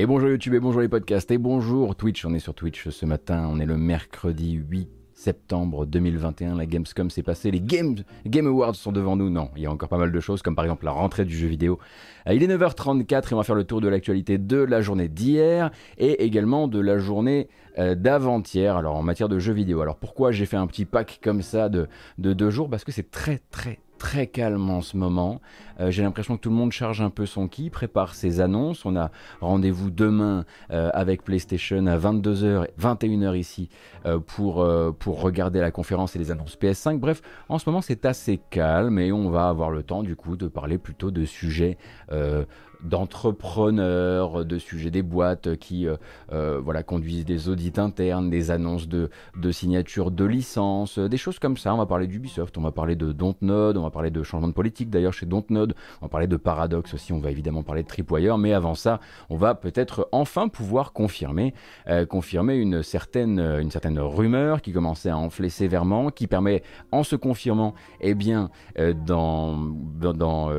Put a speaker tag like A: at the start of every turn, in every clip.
A: Et bonjour YouTube et bonjour les podcasts et bonjour Twitch. On est sur Twitch ce matin, on est le mercredi 8 septembre 2021. La Gamescom s'est passée, les Game, Game Awards sont devant nous. Non, il y a encore pas mal de choses comme par exemple la rentrée du jeu vidéo. Euh, il est 9h34 et on va faire le tour de l'actualité de la journée d'hier et également de la journée euh, d'avant-hier. Alors en matière de jeux vidéo. Alors pourquoi j'ai fait un petit pack comme ça de deux jours? Parce que c'est très très très calme en ce moment. Euh, j'ai l'impression que tout le monde charge un peu son qui, prépare ses annonces. On a rendez-vous demain euh, avec PlayStation à 22h, 21h ici euh, pour, pour regarder la conférence et les annonces PS5. Bref, en ce moment c'est assez calme et on va avoir le temps du coup de parler plutôt de sujets d'entrepreneurs, de sujets des boîtes qui euh, euh, voilà, conduisent des audits internes, des annonces de, de signature de licences, des choses comme ça. On va parler d'Ubisoft, on va parler de Dontnod, on va parler de changement de politique d'ailleurs chez Dontnod, on va parler de Paradox aussi, on va évidemment parler de Tripwire, mais avant ça, on va peut-être enfin pouvoir confirmer, euh, confirmer une certaine, une rumeur qui commençait à enfler sévèrement, qui permet en se confirmant, eh bien, d'en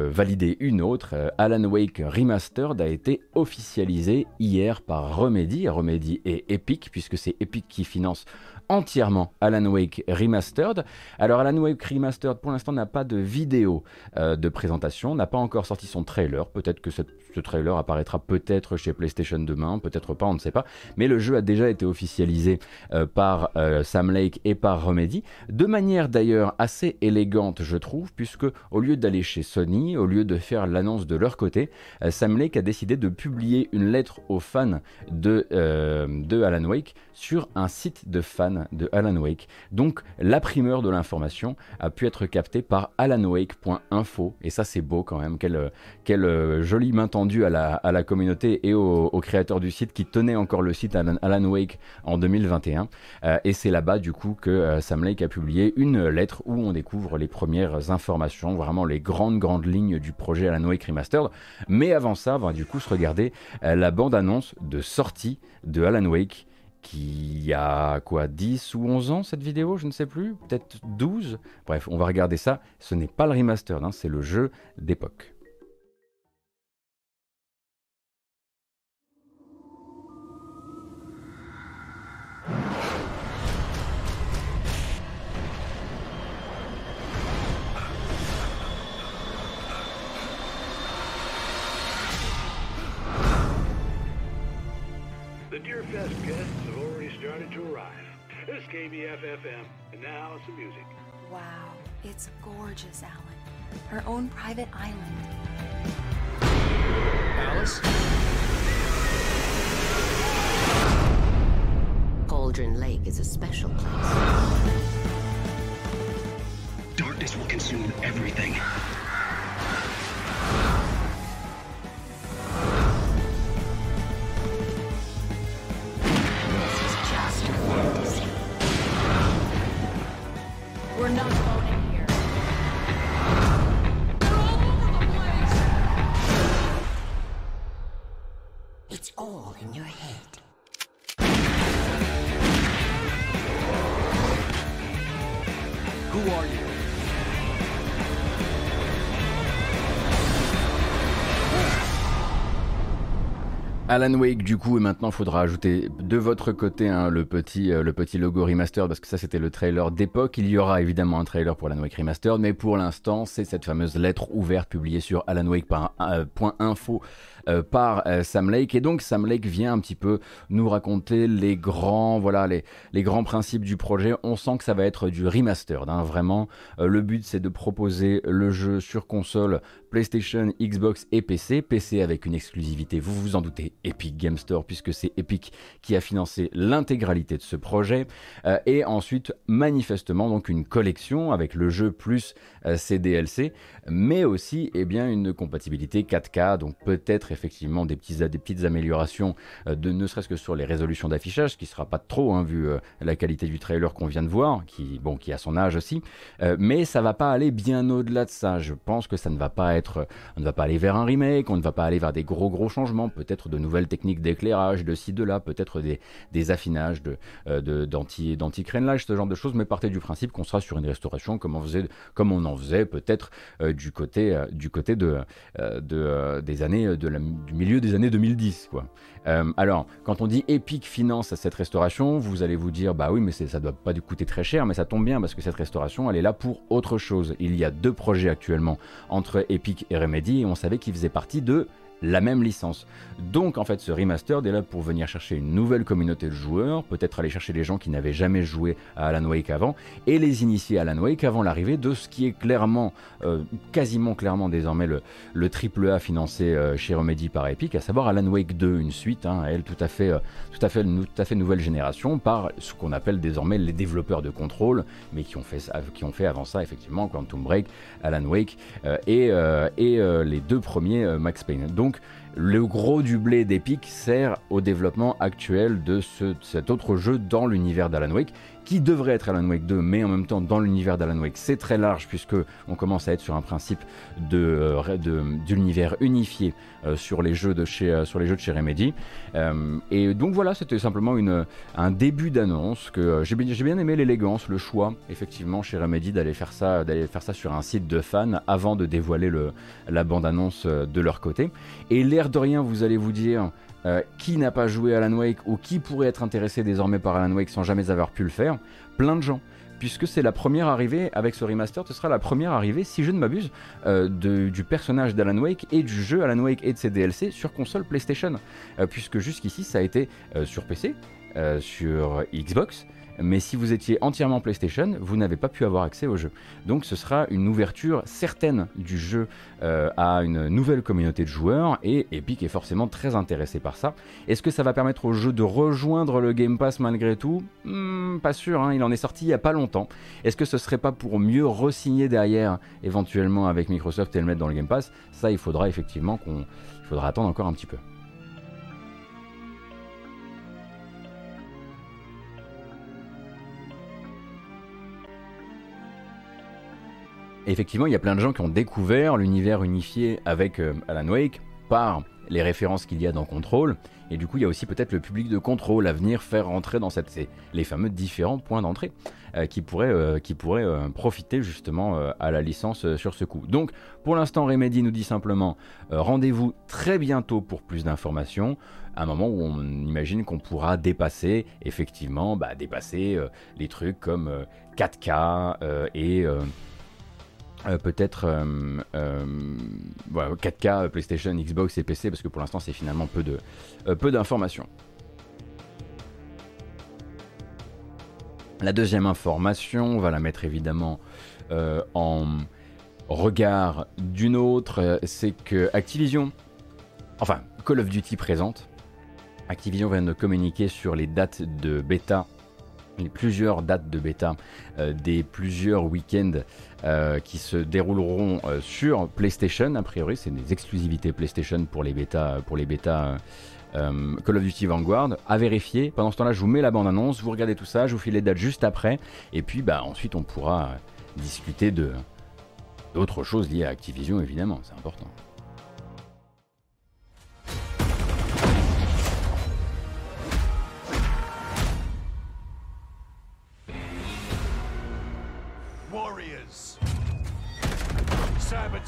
A: valider une autre, Alan Wake Remastered a été officialisé hier par Remedy. Remedy et Epic, puisque c'est Epic qui finance entièrement Alan Wake Remastered. Alors Alan Wake Remastered pour l'instant n'a pas de vidéo euh, de présentation, n'a pas encore sorti son trailer, peut-être que ce trailer apparaîtra peut-être chez PlayStation demain, peut-être pas, on ne sait pas, mais le jeu a déjà été officialisé euh, par euh, Sam Lake et par Remedy, de manière d'ailleurs assez élégante je trouve, puisque au lieu d'aller chez Sony, au lieu de faire l'annonce de leur côté, Sam Lake a décidé de publier une lettre aux fans de, de Alan Wake sur un site de fans de Alan Wake. Donc la primeur de l'information a pu être captée par alanwake.info. Et ça c'est beau quand même. Quelle, euh, jolie main tendue à la, à la communauté et aux, créateurs du site qui tenaient encore le site Alan, Wake en 2021. Euh, et c'est là-bas du coup que euh, Sam Lake a publié une lettre où on découvre les premières informations, vraiment les grandes grandes lignes du projet Alan Wake Remastered. Mais avant ça, on va du coup se regarder la bande-annonce de sortie de Alan Wake qui a quoi 10 ou 11 ans cette vidéo, je ne sais plus, peut-être 12. Bref, on va regarder ça. Ce n'est pas le remaster, hein, c'est le jeu d'époque. Have to arrive. This is KBFFM, and now some music. Wow, it's gorgeous, Alan. Her own private island. Alice? Cauldron Lake is a special place. Darkness will consume everything. Alan Wake du coup et maintenant il faudra ajouter de votre côté hein, le, petit, euh, le petit logo remaster parce que ça c'était le trailer d'époque. Il y aura évidemment un trailer pour Alan Wake Remastered mais pour l'instant c'est cette fameuse lettre ouverte publiée sur alanwake.info euh, par euh, Sam Lake. Et donc Sam Lake vient un petit peu nous raconter les grands, voilà, les, les grands principes du projet. On sent que ça va être du remastered. Hein, vraiment, euh, le but c'est de proposer le jeu sur console PlayStation, Xbox et PC. PC avec une exclusivité, vous vous en doutez, Epic Game Store, puisque c'est Epic qui a financé l'intégralité de ce projet. et ensuite, manifestement, donc une collection avec le jeu plus ses DLC, mais aussi eh bien, une compatibilité 4K, donc peut-être effectivement des, petits, des petites améliorations, euh, de, ne serait-ce que sur les résolutions d'affichage, ce qui ne sera pas trop, hein, vu euh, la qualité du trailer qu'on vient de voir, qui, bon, qui a son âge aussi. Euh, mais ça va pas aller bien au-delà de ça. Je pense que ça ne va pas être, on ne va pas aller vers un remake, on ne va pas aller vers des gros gros changements, peut-être de nouvelles techniques d'éclairage, de ci, de là, peut-être des, des, affinages, de, d'anti, d'anti-crénelage, ce genre de choses, mais partez du principe qu'on sera sur une restauration comme on, faisait, comme on en faisait peut-être du côté, du côté de, de des années de la du milieu des années 2010. Quoi. alors, quand on dit Epic finance cette restauration, vous allez vous dire, bah oui, mais ça doit pas coûter très cher, mais ça tombe bien parce que cette restauration, elle est là pour autre chose. Il y a deux projets actuellement entre Epic et Remedy, et on savait qu'ils faisaient partie de la même licence. Donc en fait ce remastered est là pour venir chercher une nouvelle communauté de joueurs, peut-être aller chercher les gens qui n'avaient jamais joué à Alan Wake avant et les initier à Alan Wake avant l'arrivée de ce qui est clairement, euh, quasiment clairement désormais le, le triple A financé euh, chez Remedy par Epic, à savoir Alan Wake 2, une suite, hein, elle tout à fait, euh, tout à fait nouvelle génération par ce qu'on appelle désormais les développeurs de contrôle, mais qui ont fait, qui ont fait avant ça effectivement Quantum Break, Alan Wake et, et les deux premiers Max Payne. Donc le gros du blé d'Epic sert au développement actuel de cet autre jeu dans l'univers d'Alan Wake, qui devrait être Alan Wake 2, mais en même temps dans l'univers d'Alan Wake, c'est très large puisque on commence à être sur un principe de, euh, d'univers unifié euh, sur les jeux de chez euh, sur les jeux de chez Remedy. et donc voilà, c'était simplement un début d'annonce que j'ai, bien aimé l'élégance, le choix effectivement chez Remedy d'aller faire ça, d'aller faire ça sur un site de fans avant de dévoiler le, la bande annonce de leur côté. Et l'air de rien, vous allez vous dire euh, qui n'a pas joué Alan Wake ou qui pourrait être intéressé désormais par Alan Wake sans jamais avoir pu le faire Plein de gens. Puisque c'est la première arrivée avec ce remaster, ce sera la première arrivée, si je ne m'abuse, euh, du personnage d'Alan Wake et du jeu Alan Wake et de ses DLC sur console PlayStation. Euh, puisque jusqu'ici ça a été sur PC, sur Xbox, mais si vous étiez entièrement PlayStation, vous n'avez pas pu avoir accès au jeu. Donc ce sera une ouverture certaine du jeu euh, à une nouvelle communauté de joueurs, et Epic est forcément très intéressé par ça. Est-ce que ça va permettre au jeu de rejoindre le Game Pass malgré tout? Hmm, Pas sûr, hein, il en est sorti il n'y a pas longtemps. Est-ce que ce serait pas pour mieux re-signer derrière, éventuellement avec Microsoft et le mettre dans le Game Pass? Ça, il faudra effectivement qu'on... Il faudra attendre encore un petit peu. Effectivement, il y a plein de gens qui ont découvert l'univers unifié avec euh, Alan Wake par les références qu'il y a dans Control. Et du coup, il y a aussi peut-être le public de Control à venir faire rentrer dans cette, les fameux différents points d'entrée euh, qui pourraient, euh, profiter justement à la licence sur ce coup. Donc, pour l'instant, Remedy nous dit simplement rendez-vous très bientôt pour plus d'informations. À un moment où on imagine qu'on pourra dépasser, effectivement, bah, dépasser les trucs comme 4K et euh, peut-être 4K, euh, euh, PlayStation, Xbox et PC, parce que pour l'instant c'est finalement peu d'informations. La deuxième information, on va la mettre évidemment en regard d'une autre, c'est que Activision, enfin Call of Duty présente, Activision vient de communiquer sur les dates de bêta plusieurs dates de bêta des plusieurs week-ends euh, qui se dérouleront euh, sur PlayStation. A priori, c'est des exclusivités PlayStation pour les bêtas, pour les Call of Duty Vanguard. À vérifier. Pendant ce temps-là, je vous mets la bande-annonce, vous regardez tout ça, je vous file les dates juste après, et puis bah ensuite on pourra discuter de d'autres choses liées à Activision, évidemment, c'est important.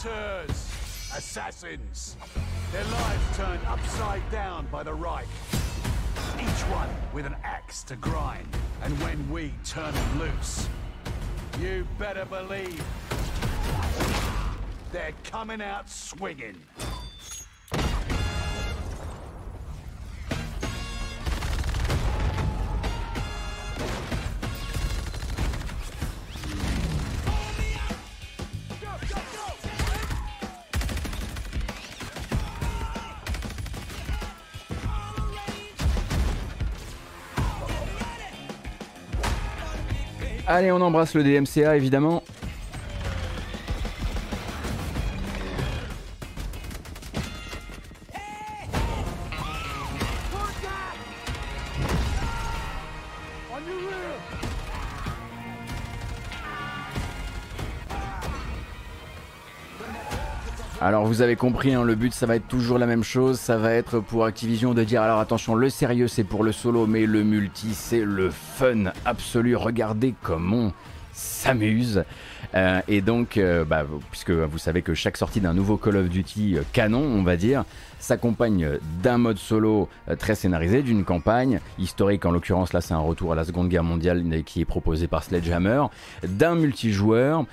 A: Saboteurs, assassins. Their lives turned upside down by the Reich. Each one with an axe to grind. And when we turn them loose, you better believe they're coming out swinging. Allez, on embrasse le DMCA évidemment. Alors vous avez compris, hein, le but ça va être toujours la même chose, ça va être pour Activision de dire alors attention, le sérieux c'est pour le solo, mais le multi c'est le fun absolu, regardez comment on s'amuse. Euh, et donc, euh, bah, puisque vous savez que chaque sortie d'un nouveau Call of Duty euh, canon, on va dire, s'accompagne d'un mode solo très scénarisé, d'une campagne historique, en l'occurrence là c'est un retour à la Seconde Guerre mondiale qui est proposé par Sledgehammer, d'un multijoueur,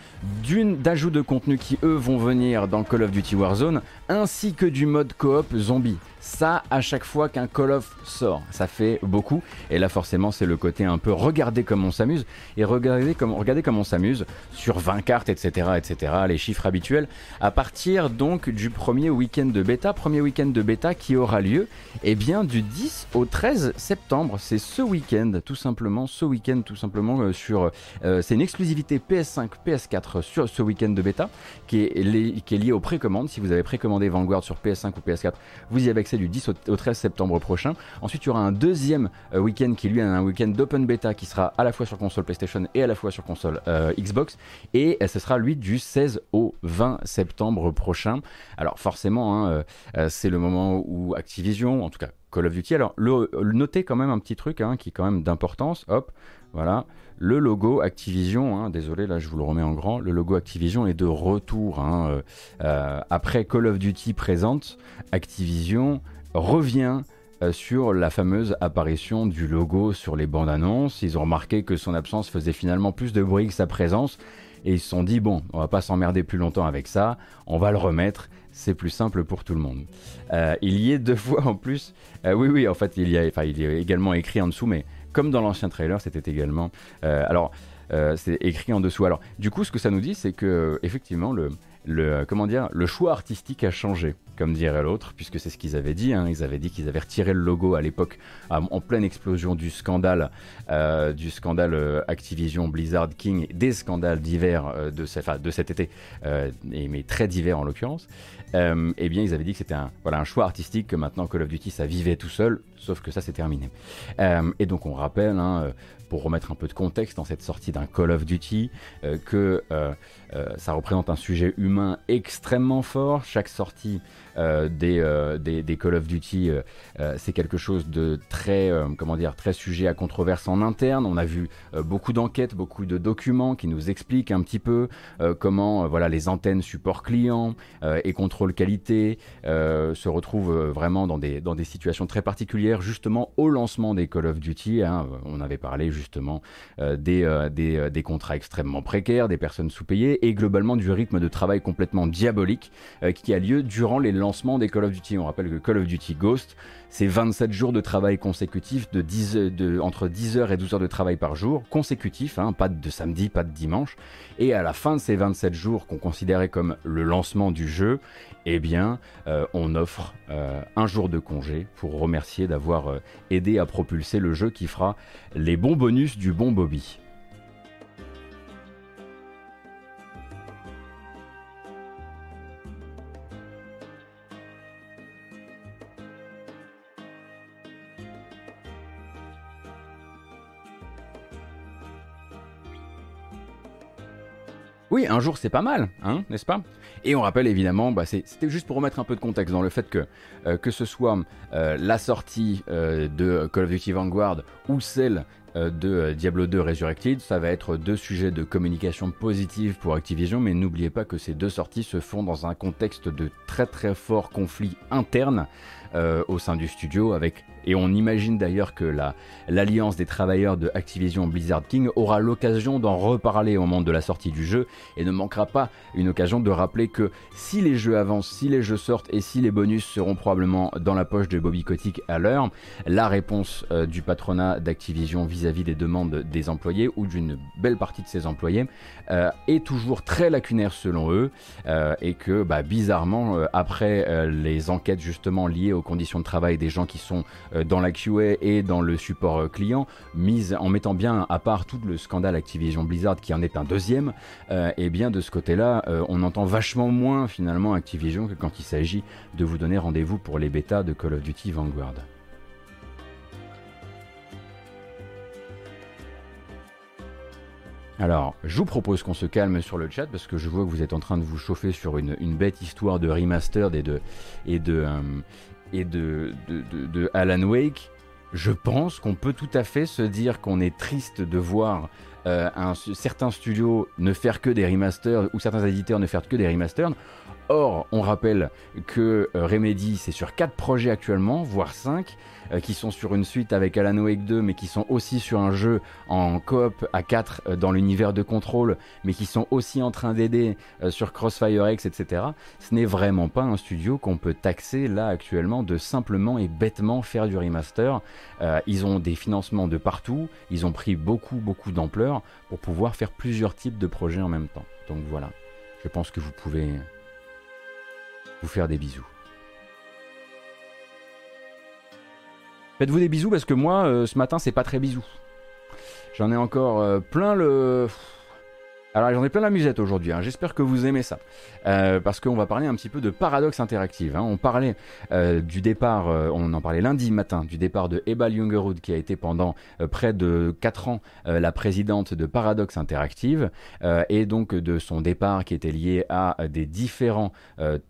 A: d'ajouts de contenu qui eux vont venir dans Call of Duty Warzone, ainsi que du mode coop zombie ça à chaque fois qu'un Call of sort. Ça fait beaucoup. Et là, forcément, c'est le côté un peu regarder comme on s'amuse. Et regarder comme, regarder comme on s'amuse sur 20 cartes, etc., etc., les chiffres habituels. À partir donc du premier week-end de bêta, premier week-end de bêta qui aura lieu, eh bien, du 10 au 13 septembre. C'est ce week-end, tout simplement, ce week-end, tout simplement, euh, sur. Euh, c'est une exclusivité PS5, PS4 sur ce week-end de bêta qui est, lié aux précommandes. Si vous avez précommandé Vanguard sur PS5 ou PS4, vous y avez accès du 10 au, 13 septembre prochain. Ensuite, il y aura un deuxième euh, week-end qui lui est un week-end d'open beta qui sera à la fois sur console PlayStation et à la fois sur console Xbox. Et euh, ce sera lui du 16 au 20 septembre prochain. Alors forcément, hein, c'est le moment où Activision, en tout cas Call of Duty. Alors, notez quand même un petit truc hein, qui est quand même d'importance. Hop, voilà. Le logo Activision, hein, désolé, là je vous le remets en grand. Le logo Activision est de retour. Après Call of Duty présente, Activision revient euh, sur la fameuse apparition du logo sur les bandes annonces. Ils ont remarqué que son absence faisait finalement plus de bruit que sa présence. Et ils se sont dit, bon, on va pas s'emmerder plus longtemps avec ça, on va le remettre, c'est plus simple pour tout le monde. Euh, il y est deux fois en plus, euh, oui, oui, en fait, il y, a, enfin, il y également écrit en dessous, mais comme dans l'ancien trailer, c'était également. alors, c'est écrit en dessous. Alors, du coup, ce que ça nous dit, c'est que, effectivement, le, le, comment dire, le choix artistique a changé, comme dirait l'autre, puisque c'est ce qu'ils avaient dit. Hein. Ils avaient dit qu'ils avaient retiré le logo à l'époque, en pleine explosion du scandale, euh, du scandale euh, Activision, Blizzard, King, des scandales divers euh, de, de cet été, mais très divers en l'occurrence. eh bien, ils avaient dit que c'était un, voilà, un choix artistique, que maintenant Call of Duty, ça vivait tout seul, sauf que ça, c'est terminé. et donc, on rappelle, hein, pour remettre un peu de contexte dans cette sortie d'un Call of Duty, que ça représente un sujet humain extrêmement fort. Chaque sortie euh, euh, des, des, Call of Duty, euh, c'est quelque chose de très, comment dire, très sujet à controverse en interne. On a vu beaucoup d'enquêtes, beaucoup de documents qui nous expliquent un petit peu comment voilà, les antennes support client et contrôle qualité se retrouvent vraiment dans des, dans des situations très particulières, justement au lancement des Call of Duty. Hein. on avait parlé justement des, des, des, contrats extrêmement précaires, des personnes sous-payées et globalement du rythme de travail complètement diabolique qui a lieu durant les lancement des Call of Duty. On rappelle que Call of Duty Ghost, c'est 27 jours de travail consécutifs, de 10, de, entre 10 heures et 12 heures de travail par jour, consécutifs, hein, pas de samedi, pas de dimanche. Et à la fin de ces 27 jours qu'on considérait comme le lancement du jeu, eh bien, euh, on offre euh, un jour de congé pour remercier d'avoir euh, aidé à propulser le jeu qui fera les bons bonus du bon Bobby. Oui, un jour c'est pas mal, hein, n'est-ce pas? Et on rappelle évidemment, bah, c'était juste pour remettre un peu de contexte dans le fait que euh, que ce soit euh, la sortie euh, de Call of Duty Vanguard ou celle de Diablo 2 Resurrected, ça va être deux sujets de communication positive pour Activision, mais n'oubliez pas que ces deux sorties se font dans un contexte de très très fort conflit interne au sein du studio avec et on imagine d'ailleurs que l'alliance des travailleurs de Activision Blizzard King aura l'occasion d'en reparler au moment de la sortie du jeu et ne manquera pas une occasion de rappeler que si les jeux avancent, si les jeux sortent et si les bonus seront probablement dans la poche de Bobby Kotick à l'heure, la réponse euh, du patronat d'Activision vis-à-vis des demandes des employés ou d'une belle partie de ses employés euh, est toujours très lacunaire selon eux euh, et que bah, bizarrement après les enquêtes justement liées aux conditions de travail des gens qui sont dans la QA et dans le support euh, client, mise en mettant bien à part tout le scandale Activision Blizzard qui en est un deuxième, euh, et bien de ce côté-là, on entend vachement moins finalement Activision que quand il s'agit de vous donner rendez-vous pour les bêtas de Call of Duty Vanguard. Alors, je vous propose qu'on se calme sur le chat parce que je vois que vous êtes en train de vous chauffer sur une, bête histoire de remaster et de, et de, et de, Alan Wake, je pense qu'on peut tout à fait se dire qu'on est triste de voir euh, un, certains studios ne faire que des remasters ou certains éditeurs ne faire que des remasters or, on rappelle que Remedy, c'est sur 4 projets actuellement, voire 5. Euh, qui sont sur une suite avec Alan Wake 2, mais qui sont aussi sur un jeu en coop à 4 euh, dans l'univers de contrôle, mais qui sont aussi en train d'aider euh, sur Crossfire X, etc. Ce n'est vraiment pas un studio qu'on peut taxer là actuellement de simplement et bêtement faire du remaster. ils ont des financements de partout, ils ont pris beaucoup, beaucoup d'ampleur pour pouvoir faire plusieurs types de projets en même temps. Donc voilà, je pense que vous pouvez vous faire des bisous. Faites-vous des bisous parce que moi, euh, ce matin, c'est pas très bisous. J'en ai encore euh, plein le. Alors j'en ai plein la musette aujourd'hui, hein. j'espère que vous aimez ça. Euh, parce qu'on va parler un petit peu de paradoxe interactive. Hein. On parlait euh, du départ, euh, on en parlait lundi matin, du départ de Ebal Jungerud qui a été pendant près de 4 ans la présidente de Paradoxe Interactive et donc de son départ qui était lié à des différents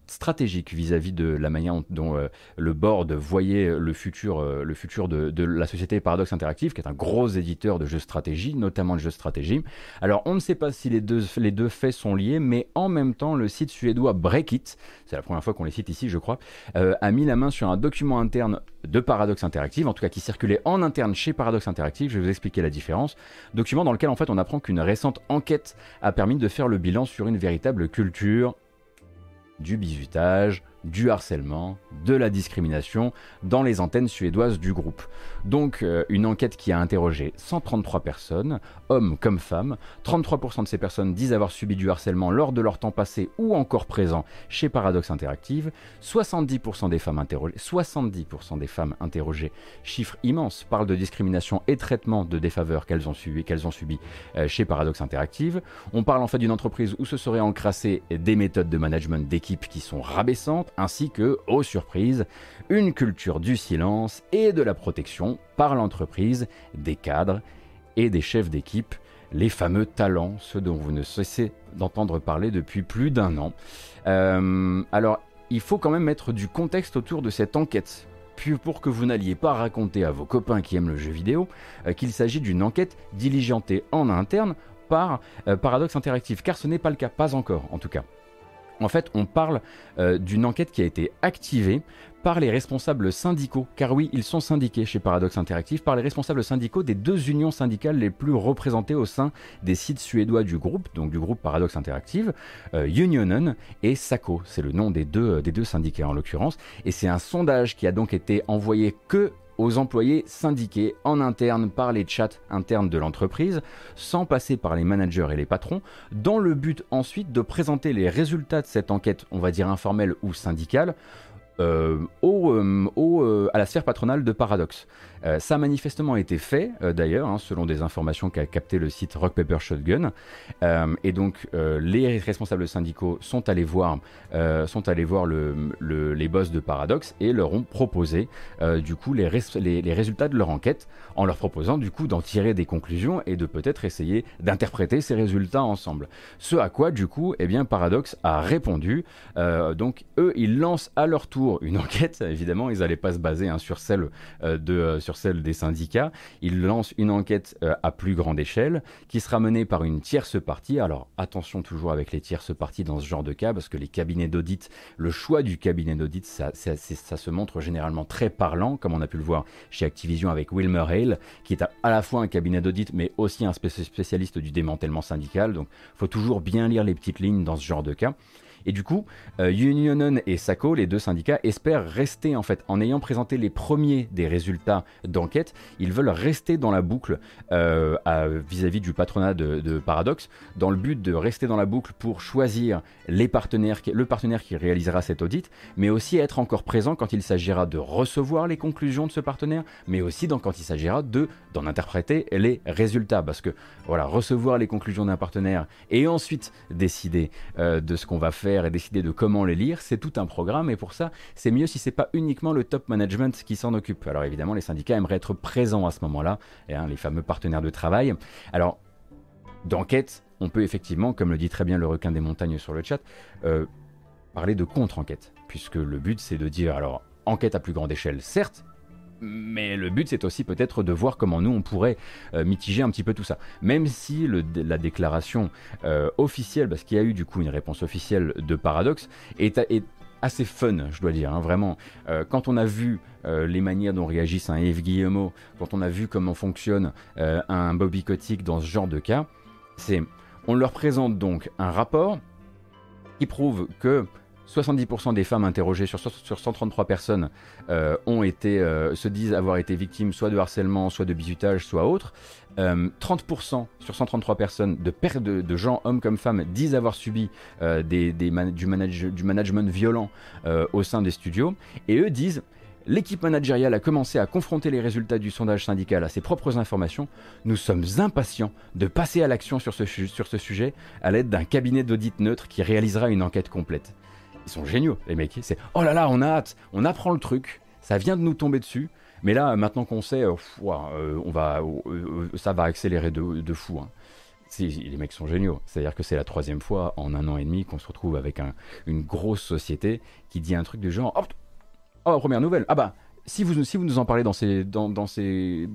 A: stratégiques vis-à-vis de la manière dont le board voyait le futur, le futur de, de, la société Paradoxe Interactive qui est un gros éditeur de jeux stratégie, notamment de jeux stratégie. Alors on ne sait pas si les deux, les deux faits sont liés, mais en même temps le site suédois Breakit, c'est la première fois qu'on les cite ici, je crois, euh, a mis la main sur un document interne de Paradox Interactive, en tout cas qui circulait en interne chez Paradox Interactive. Je vais vous expliquer la différence. Document dans lequel en fait on apprend qu'une récente enquête a permis de faire le bilan sur une véritable culture du bizutage, du harcèlement, de la discrimination dans les antennes suédoises du groupe. Donc euh, une enquête qui a interrogé 133 personnes, hommes comme femmes. 33% de ces personnes disent avoir subi du harcèlement lors de leur temps passé ou encore présent chez Paradox Interactive. 70% des femmes interrogées, 70% des femmes interrogées, chiffre immense, parlent de discrimination et traitement de défaveur qu'elles ont subi, qu'elles ont subi euh, chez Paradox Interactive. On parle en fait d'une entreprise où se seraient encrassées des méthodes de management d'équipe qui sont rabaissantes ainsi que, aux surprises, une culture du silence et de la protection par l'entreprise des cadres et des chefs d'équipe, les fameux talents, ceux dont vous ne cessez d'entendre parler depuis plus d'un an. Euh, alors, il faut quand même mettre du contexte autour de cette enquête, puis pour que vous n'alliez pas raconter à vos copains qui aiment le jeu vidéo euh, qu'il s'agit d'une enquête diligentée en interne par euh, Paradox Interactive, car ce n'est pas le cas, pas encore en tout cas. En fait, on parle euh, d'une enquête qui a été activée par les responsables syndicaux, car oui, ils sont syndiqués chez Paradox Interactive, par les responsables syndicaux des deux unions syndicales les plus représentées au sein des sites suédois du groupe, donc du groupe Paradox Interactive, euh, Unionen et SACO, c'est le nom des deux, des deux syndicats en l'occurrence, et c'est un sondage qui a donc été envoyé que aux employés syndiqués en interne par les chats internes de l'entreprise, sans passer par les managers et les patrons, dans le but ensuite de présenter les résultats de cette enquête, on va dire informelle ou syndicale, euh, euh, euh, à la sphère patronale de Paradox. ça a manifestement été fait, d'ailleurs, hein, selon des informations qu'a capté le site Rock Paper Shotgun. et donc, les responsables syndicaux sont allés voir, sont allés voir le, les boss de Paradox et leur ont proposé, du coup, les, résultats de leur enquête, en leur proposant, du coup, d'en tirer des conclusions et de peut-être essayer d'interpréter ces résultats ensemble. Ce à quoi, du coup, eh bien, Paradox a répondu. donc, eux, ils lancent à leur tour une enquête. Évidemment, ils n'allaient pas se baser hein, sur, celle, euh, euh, sur celle des syndicats. Ils lancent une enquête euh, à plus grande échelle qui sera menée par une tierce partie. Alors attention toujours avec les tierces parties dans ce genre de cas parce que les cabinets d'audit, le choix du cabinet d'audit, ça, se montre généralement très parlant, comme on a pu le voir chez Activision avec Wilmer Hale, qui est à, à la fois un cabinet d'audit mais aussi un spécialiste du démantèlement syndical. Donc faut toujours bien lire les petites lignes dans ce genre de cas. Et du coup, euh, Unionen et SACO, les deux syndicats, espèrent rester en fait, en ayant présenté les premiers des résultats d'enquête, ils veulent rester dans la boucle euh, vis-à-vis du patronat de, Paradox, dans le but de rester dans la boucle pour choisir les partenaires, le partenaire qui réalisera cet audit, mais aussi être encore présent quand il s'agira de recevoir les conclusions de ce partenaire, mais aussi quand il s'agira de d'en interpréter les résultats, parce que voilà, recevoir les conclusions d'un partenaire et ensuite décider euh, de ce qu'on va faire et décider de comment les lire, c'est tout un programme et pour ça, c'est mieux si c'est pas uniquement le top management qui s'en occupe. Alors évidemment, les syndicats aimeraient être présents à ce moment-là, hein, les fameux partenaires de travail. Alors, d'enquête, on peut effectivement, comme le dit très bien le requin des montagnes sur le chat, euh, parler de contre-enquête, puisque le but c'est de dire, alors, enquête à plus grande échelle, certes, Mais le but, c'est aussi peut-être de voir comment nous, on pourrait euh, mitiger un petit peu tout ça. Même si la déclaration euh, officielle, parce qu'il y a eu du coup une réponse officielle de Paradox, est, assez fun, je dois dire, hein, vraiment. Euh, quand on a vu les manières dont réagissent un Yves Guillemot, quand on a vu comment fonctionne un Bobby Kotick dans ce genre de cas, c'est on leur présente donc un rapport qui prouve que 70% des femmes interrogées sur, 133 personnes euh, ont été, euh, se disent avoir été victimes soit de harcèlement, soit de bizutage, soit autre. 30% euh, sur 133 personnes de, gens, hommes comme femmes, disent avoir subi des, du, management violent au sein des studios. Et eux disent L'équipe managériale a commencé à confronter les résultats du sondage syndical à ses propres informations. Nous sommes impatients de passer à l'action sur ce sujet à l'aide d'un cabinet d'audit neutre qui réalisera une enquête complète. Ils sont géniaux, les mecs. C'est oh là là, on a hâte, on apprend le truc, ça vient de nous tomber dessus. Mais là, maintenant qu'on sait, euh, euh, on va, euh, ça va accélérer de, fou. Hein. les mecs sont géniaux. C'est-à-dire que c'est la troisième fois en un an et demi qu'on se retrouve avec une grosse société qui dit un truc du genre Oh, oh première nouvelle. Ah bah, si vous, si vous nous en parlez dans ces, dans, ces,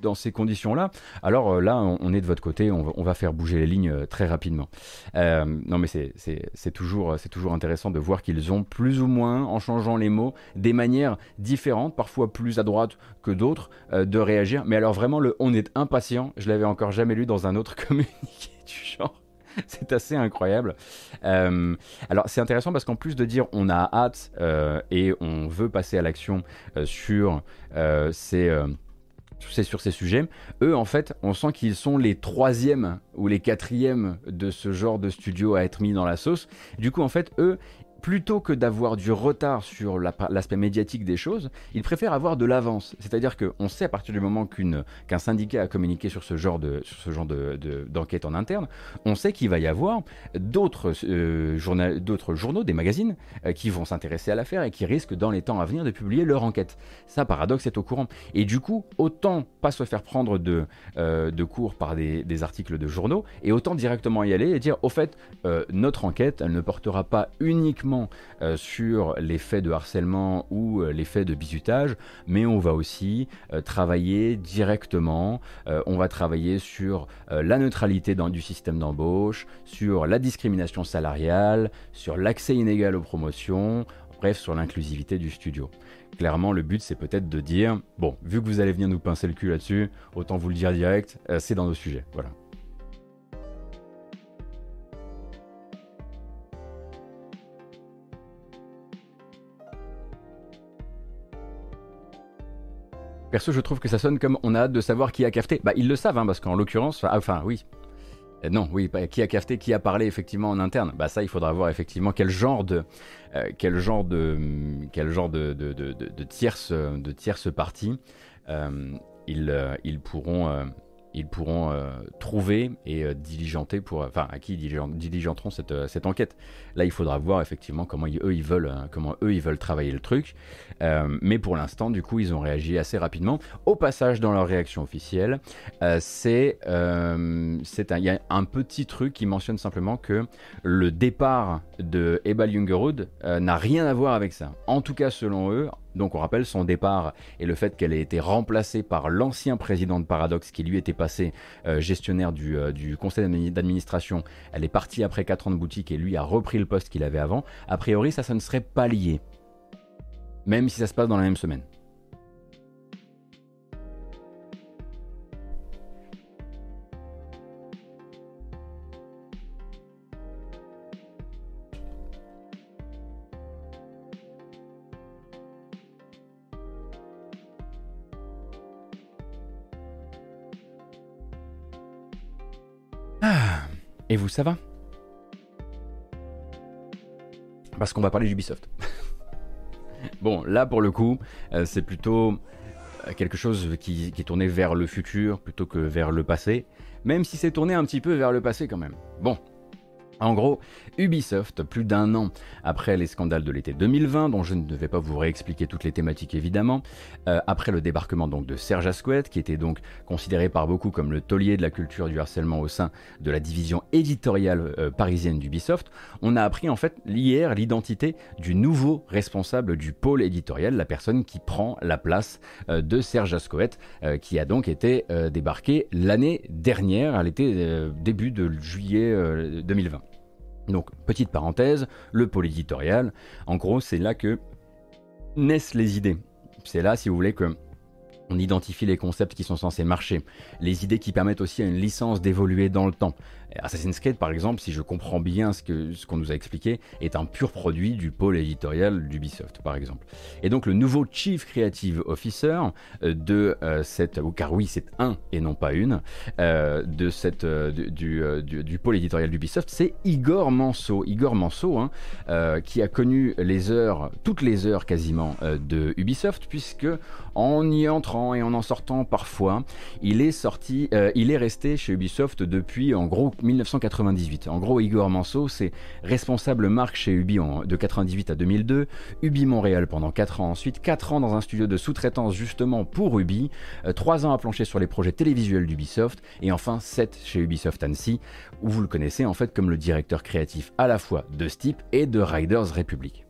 A: dans ces conditions-là, alors euh, là, on, est de votre côté, on, va faire bouger les lignes euh, très rapidement. Euh, non, mais c'est toujours, toujours intéressant de voir qu'ils ont plus ou moins, en changeant les mots, des manières différentes, parfois plus à droite que d'autres, de réagir. Mais alors vraiment, le on est impatient, je l'avais encore jamais lu dans un autre communiqué du genre. c'est assez incroyable. Euh, alors c'est intéressant parce qu'en plus de dire on a hâte euh, et on veut passer à l'action euh, sur ces sur ces sujets, eux en fait, on sent qu'ils sont les troisièmes ou les quatrièmes de ce genre de studio à être mis dans la sauce. Du coup, en fait, eux, plutôt que d'avoir du retard sur l'aspect médiatique des choses, ils préfèrent avoir de l'avance. C'est-à-dire qu'on sait à partir du moment qu'un syndicat a communiqué sur ce genre de d'enquête en interne, on sait qu'il va y avoir d'autres euh, journaux, des magazines euh, qui vont s'intéresser à l'affaire et qui risquent dans les temps à venir de publier leur enquête. Ça, paradoxe, est au courant. Et du coup, autant pas se faire prendre de, euh, de cours par des, articles de journaux, et autant directement y aller et dire, au fait, notre enquête, elle ne portera pas uniquement euh, sur les faits de harcèlement ou euh, les faits de bizutage, mais on va aussi euh, travailler directement, on va travailler sur la neutralité du système d'embauche, sur la discrimination salariale, sur l'accès inégal aux promotions, bref, sur l'inclusivité du studio. Clairement, le but, c'est peut-être de dire, bon, vu que vous allez venir nous pincer le cul là-dessus, autant vous le dire direct, c'est dans nos sujets. Voilà. Perso, je trouve que ça sonne comme on a hâte de savoir qui a cafeté. Bah, ils le savent, hein, parce qu'en l'occurrence, enfin, oui. Euh, non, oui, qui a cafeté, qui a parlé effectivement en interne. Bah ça, il faudra voir effectivement quel genre de, euh, quel genre de, quel genre de, de, de, tierce, de partie euh, ils, ils pourront ils pourront euh, trouver et euh, diligenter pour, enfin, à qui diligenteront cette, euh, cette, enquête. Là, il faudra voir effectivement comment eux ils veulent, comment eux ils veulent travailler le truc. mais pour l'instant, du coup, ils ont réagi assez rapidement. Au passage, dans leur réaction officielle, c'est, c'est il y a un petit truc qui mentionne simplement que le départ de Ebal Jungerud n'a rien à voir avec ça. En tout cas, selon eux, donc on rappelle son départ et le fait qu'elle ait été remplacée par l'ancien président de Paradox qui lui était passé euh, gestionnaire du, euh, conseil d'administration. Elle est partie après 4 ans de boutique et lui a repris le poste qu'il avait avant. A priori ça ne serait pas lié. Même si ça se passe dans la même semaine. Et vous, ça va? Parce qu'on va parler d'Ubisoft. bon, là pour le coup, euh, c'est plutôt euh, quelque chose qui, est tourné vers le futur plutôt que vers le passé, même si c'est tourné un petit peu vers le passé quand même. Bon, En gros, Ubisoft, plus d'un an après les scandales de l'été 2020, dont je ne vais pas vous réexpliquer toutes les thématiques évidemment, euh, après le débarquement donc de Serge Asquette, qui était donc considéré par beaucoup comme le taulier de la culture du harcèlement au sein de la division éditoriale euh, parisienne d'Ubisoft, on a appris en fait hier l'identité du nouveau responsable du pôle éditorial, la personne qui prend la place euh, de Serge Asquette, qui a donc été débarqué l'année dernière, à l'été début de juillet 2020. Donc, petite parenthèse, le pôle éditorial, en gros, c'est là que naissent les idées. C'est là, si vous voulez, que on identifie les concepts qui sont censés marcher, les idées qui permettent aussi à une licence d'évoluer dans le temps. Assassin's Creed, par exemple, si je comprends bien ce qu'on ce qu'on nous a expliqué, est un pur produit du pôle éditorial d'Ubisoft, par exemple. Et donc le nouveau Chief Creative Officer euh, de euh, cette, car oui, c'est un et non pas une, euh, de cette, du, du, pôle éditorial d'Ubisoft, c'est Igor Manso. Igor Manso, hein, qui a connu les heures, toutes les heures quasiment de Ubisoft, puisque en y entrant et en en sortant parfois, il est sorti, il est resté chez Ubisoft depuis en gros 1998. En gros, Igor Manso, c'est responsable marque chez Ubi de 98 à 2002, Ubi Montréal pendant 4 ans ensuite, 4 ans dans un studio de sous-traitance justement pour Ubi, 3 euh, ans à plancher sur les projets télévisuels d'Ubisoft, et enfin 7 chez Ubisoft Annecy, où vous le connaissez en fait comme le directeur créatif à la fois de Steep et de Riders Republic.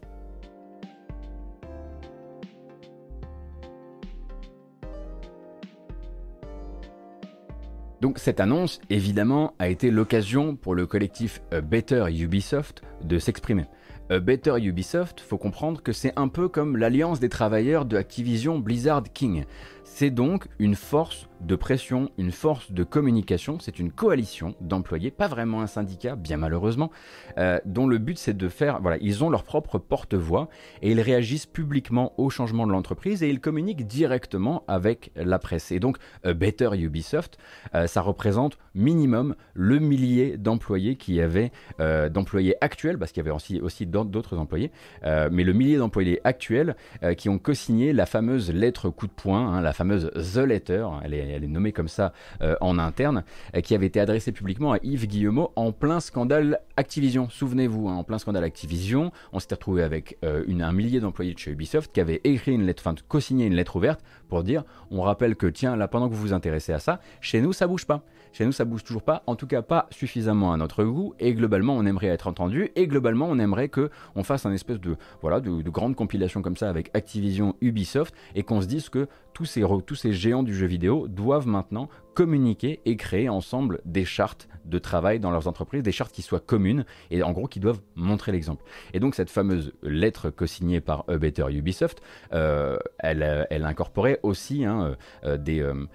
A: Donc cette annonce, évidemment, a été l'occasion pour le collectif Better Ubisoft de s'exprimer. Better Ubisoft, faut comprendre que c'est un peu comme l'alliance des travailleurs de Activision Blizzard King. C'est donc une force de pression, une force de communication, c'est une coalition d'employés, pas vraiment un syndicat, bien malheureusement, euh, dont le but c'est de faire, voilà, ils ont leur propre porte-voix et ils réagissent publiquement au changement de l'entreprise et ils communiquent directement avec la presse. Et donc, Better Ubisoft, euh, ça représente minimum le millier d'employés qui avaient, euh, d'employés actuels, parce qu'il y avait aussi, aussi d'autres employés, mais le millier d'employés actuels qui ont co-signé la fameuse lettre coup de poing, hein, la fameuse The Letter, elle est elle est nommée comme ça euh, en interne, euh, qui avait été adressée publiquement à Yves Guillemot en plein scandale Activision. Souvenez-vous, hein, en plein scandale Activision, on s'était retrouvé avec euh, un millier d'employés de chez Ubisoft qui avaient écrit une lettre, enfin co-signé une lettre ouverte pour dire, on rappelle que tiens, là pendant que vous vous intéressez à ça, chez nous ça bouge pas. Chez nous, ça bouge toujours pas, en tout cas pas suffisamment à notre goût, et globalement, on aimerait être entendu, et globalement, on aimerait que on fasse un espèce de voilà de, grande compilation comme ça avec Activision, Ubisoft, et qu'on se dise que tous ces, tous ces géants du jeu vidéo doivent maintenant communiquer et créer ensemble des chartes de travail dans leurs entreprises, des chartes qui soient communes et en gros qui doivent montrer l'exemple. Et donc cette fameuse lettre co-signée par A Ubisoft, euh, elle, elle incorporait aussi hein, euh, des euh,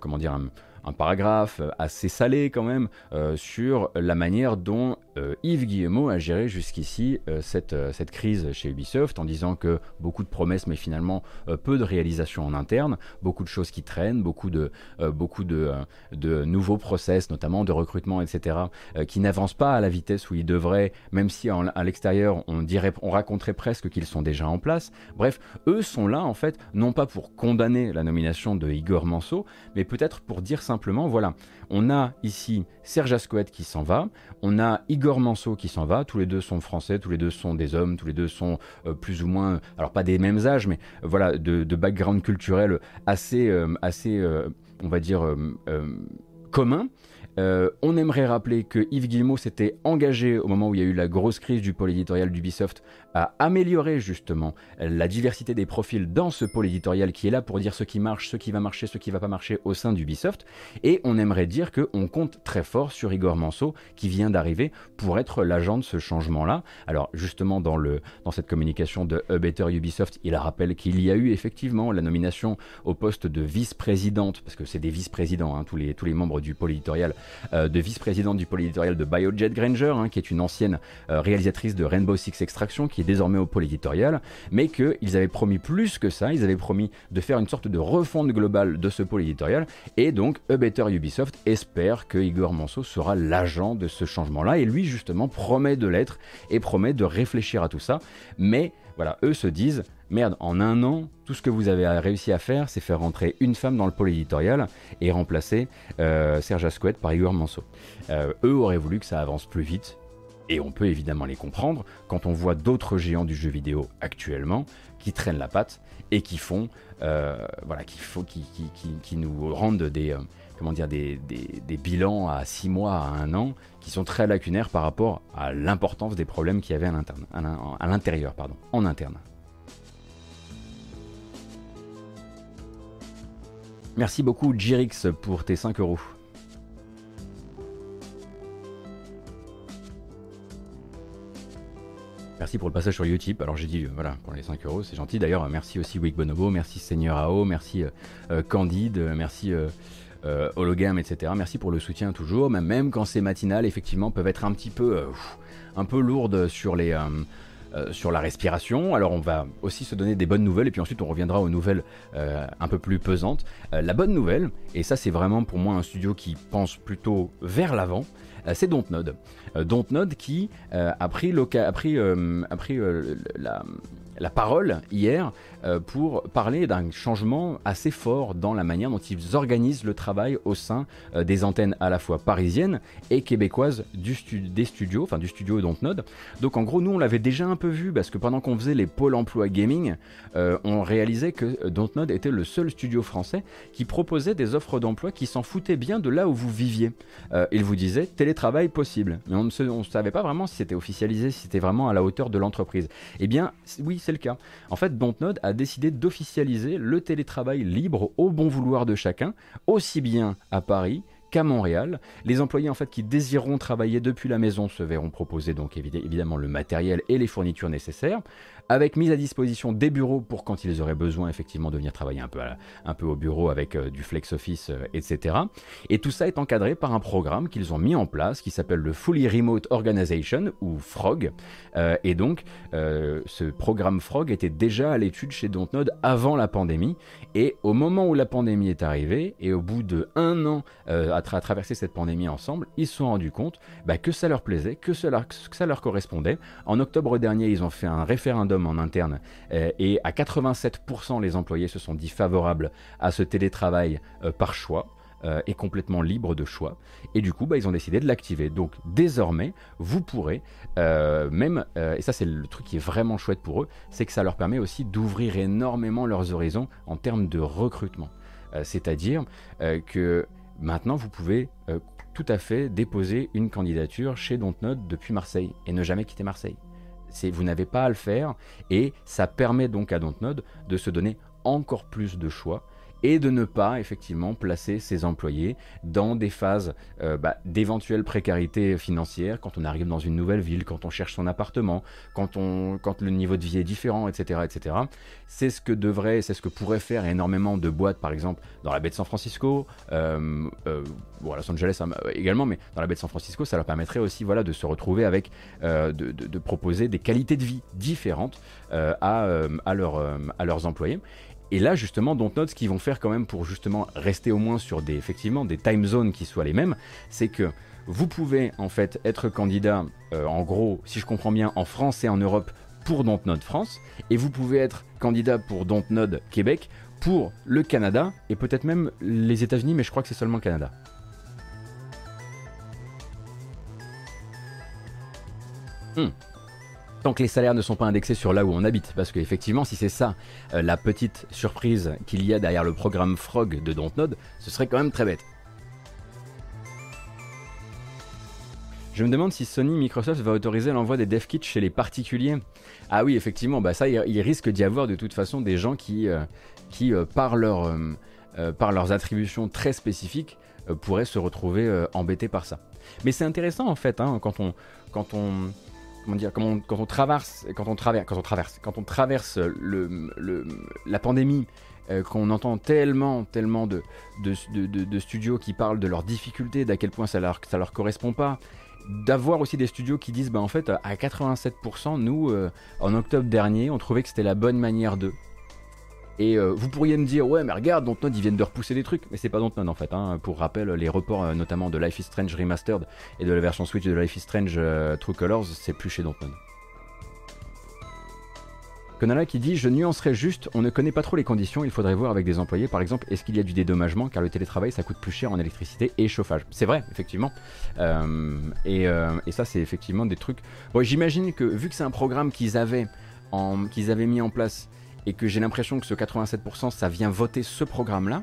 A: comment dire un paragraphe assez salé quand même euh, sur la manière dont euh, Yves Guillemot a géré jusqu'ici euh, cette, cette crise chez Ubisoft en disant que beaucoup de promesses mais finalement peu de réalisations en interne, beaucoup de choses qui traînent, beaucoup de, beaucoup de, de nouveaux process, notamment de recrutement, etc., qui n'avancent pas à la vitesse où ils devraient, même si à l'extérieur on, on raconterait presque qu'ils sont déjà en place. Bref, eux sont là en fait, non pas pour condamner la nomination de Igor Manso, mais peut-être pour dire simplement simplement, voilà, on a ici Serge Asquette qui s'en va, on a Igor Manso qui s'en va, tous les deux sont français, tous les deux sont des hommes, tous les deux sont euh, plus ou moins, alors pas des mêmes âges, mais euh, voilà, de, background culturel assez, euh, assez on va dire, commun. Euh, on aimerait rappeler que Yves Guillemot s'était engagé au moment où il y a eu la grosse crise du pôle éditorial d'Ubisoft à améliorer justement la diversité des profils dans ce pôle éditorial qui est là pour dire ce qui marche, ce qui va marcher, ce qui va pas marcher au sein d'Ubisoft. Et on aimerait dire qu'on compte très fort sur Igor Manso qui vient d'arriver pour être l'agent de ce changement-là. Alors justement dans, cette communication de A Better Ubisoft, il rappelle qu'il y a eu effectivement la nomination au poste de vice-présidente, parce que c'est des vice-présidents, hein, tous, les, membres du pôle éditorial de vice-présidente du pôle éditorial de Biojet Granger, hein, qui est une ancienne euh, réalisatrice de Rainbow Six Extraction, qui est désormais au pôle éditorial, mais qu'ils avaient promis plus que ça, ils avaient promis de faire une sorte de refonte globale de ce pôle éditorial, et donc A Better Ubisoft espère que Igor Manso sera l'agent de ce changement-là, et lui justement promet de l'être, et promet de réfléchir à tout ça, mais voilà, eux se disent, merde, en un an, tout ce que vous avez réussi à faire, c'est faire rentrer une femme dans le pôle éditorial et remplacer euh, Serge Asquette par Igor Manso. Euh, eux auraient voulu que ça avance plus vite. Et on peut évidemment les comprendre quand on voit d'autres géants du jeu vidéo actuellement qui traînent la patte et qui font, euh, voilà, qui, faut, qui, qui, nous rendent des, comment dire, des, des, bilans à 6 mois, à 1 an, qui sont très lacunaires par rapport à l'importance des problèmes qu'il y avait à l'intérieur, en interne. Merci beaucoup Jirix pour tes 5 euros. Merci pour le passage sur YouTube. Alors j'ai dit, euh, voilà, pour les 5 euros, c'est gentil. D'ailleurs, merci aussi Wick Bonobo, merci Seigneur AO, merci euh, euh, Candide, merci Hologram, etc. Merci pour le soutien toujours, même, même quand ces matinales, effectivement, peuvent être un petit peu, un peu lourdes sur les... sur la respiration. Alors on va aussi se donner des bonnes nouvelles et puis ensuite on reviendra aux nouvelles un peu plus pesantes. la bonne nouvelle, et ça c'est vraiment pour moi un studio qui pense plutôt vers l'avant, c'est Dontnod. Euh, Dontnod qui euh, a pris, a pris, euh, a pris la, la parole hier euh, pour parler d'un changement assez fort dans la manière dont ils organisent le travail au sein euh, des antennes à la fois parisiennes et québécoises du des studios, enfin du studio Dontnod. Donc en gros, nous on l'avait déjà un peu vu parce que pendant qu'on faisait les pôles emploi gaming, euh, on réalisait que Dontnod était le seul studio français qui proposait des offres d'emploi qui s'en foutaient bien de là où vous viviez. il vous disait télétravail possible, mais on ne savait pas vraiment si c'était officialisé, si c'était vraiment à la hauteur de l'entreprise. Eh bien, oui, le cas. En fait, Dontnod a décidé d'officialiser le télétravail libre au bon vouloir de chacun, aussi bien à Paris qu'à Montréal. Les employés en fait qui désireront travailler depuis la maison se verront proposer donc évidemment le matériel et les fournitures nécessaires avec mise à disposition des bureaux pour quand ils auraient besoin effectivement de venir travailler un peu, un peu au bureau avec euh, du flex office, euh, etc. Et tout ça est encadré par un programme qu'ils ont mis en place qui s'appelle le Fully Remote Organization ou FROG. Euh, et donc ce programme FROG était déjà à l'étude chez Dontnod avant la pandémie. Et au moment où la pandémie est arrivée et au bout de un an à, traverser cette pandémie ensemble, ils se sont rendus compte bah, que ça leur plaisait, que, que ça leur correspondait. En octobre dernier, ils ont fait un référendum en interne euh, et à 87% les employés se sont dit favorables à ce télétravail euh, par choix. Euh, et complètement libre de choix. Et du coup, bah, ils ont décidé de l'activer. Donc désormais, vous pourrez même, et ça c'est le truc qui est vraiment chouette pour eux, c'est que ça leur permet aussi d'ouvrir énormément leurs horizons en termes de recrutement. C'est-à-dire que maintenant, vous pouvez tout à fait déposer une candidature chez Dontnod depuis Marseille et ne jamais quitter Marseille vous n'avez pas à le faire. Et ça permet donc à Dontnod de se donner encore plus de choix et de ne pas effectivement placer ses employés dans des phases euh, bah, d'éventuelle précarité financière quand on arrive dans une nouvelle ville, quand on cherche son appartement, quand, on, quand le niveau de vie est différent, etc. etc. C'est ce que devrait, c'est ce que pourrait faire énormément de boîtes, par exemple, dans la baie de San Francisco, euh, euh, bon, à Los Angeles hein, également, mais dans la baie de San Francisco, ça leur permettrait aussi voilà, de se retrouver avec, de, de, proposer des qualités de vie différentes à leurs employés. Et là, justement, Dontnod, ce qu'ils vont faire quand même pour justement rester au moins sur des, effectivement, des time zones qui soient les mêmes, c'est que vous pouvez en fait être candidat, euh, en gros, si je comprends bien, en France et en Europe pour Dontnod France, et vous pouvez être candidat pour Dontnod Québec pour le Canada et peut-être même les États-Unis, mais je crois que c'est seulement le Canada. Hmm tant que les salaires ne sont pas indexés sur là où on habite. Parce qu'effectivement, si c'est ça euh, la petite surprise qu'il y a derrière le programme Frog de Dontnod, ce serait quand même très bête. Je me demande si Sony Microsoft va autoriser l'envoi des dev kits chez les particuliers. Ah oui, effectivement, bah ça, il, risque d'y avoir de toute façon des gens qui, euh, euh, par, leur, par leurs attributions très spécifiques, pourraient se retrouver embêtés par ça. Mais c'est intéressant en fait, hein, quand on, dire, quand on, traverse, quand on traverse, quand on traverse, quand on traverse la pandémie, euh, qu'on entend tellement, tellement de, de, studios qui parlent de leurs difficultés, d'à quel point ça leur, ça leur correspond pas, d'avoir aussi des studios qui disent, bah en fait, à 87%, nous, euh, en octobre dernier, on trouvait que c'était la bonne manière de. Et euh, vous pourriez me dire, ouais, mais regarde, Dontnod, ils viennent de repousser des trucs. Mais c'est pas Dontnod en fait. Hein. Pour rappel, les reports euh, notamment de Life is Strange Remastered et de la version Switch de Life is Strange euh, True Colors, c'est plus chez Dontnod. Konala qui dit Je nuancerai juste, on ne connaît pas trop les conditions, il faudrait voir avec des employés. Par exemple, est-ce qu'il y a du dédommagement? Car le télétravail, ça coûte plus cher en électricité et chauffage. C'est vrai, effectivement. Euh, euh, et, ça, c'est effectivement des trucs. Bon, j'imagine que vu que c'est un programme qu'ils avaient, qu'ils avaient mis en place et que j'ai l'impression que ce 87%, ça vient voter ce programme-là,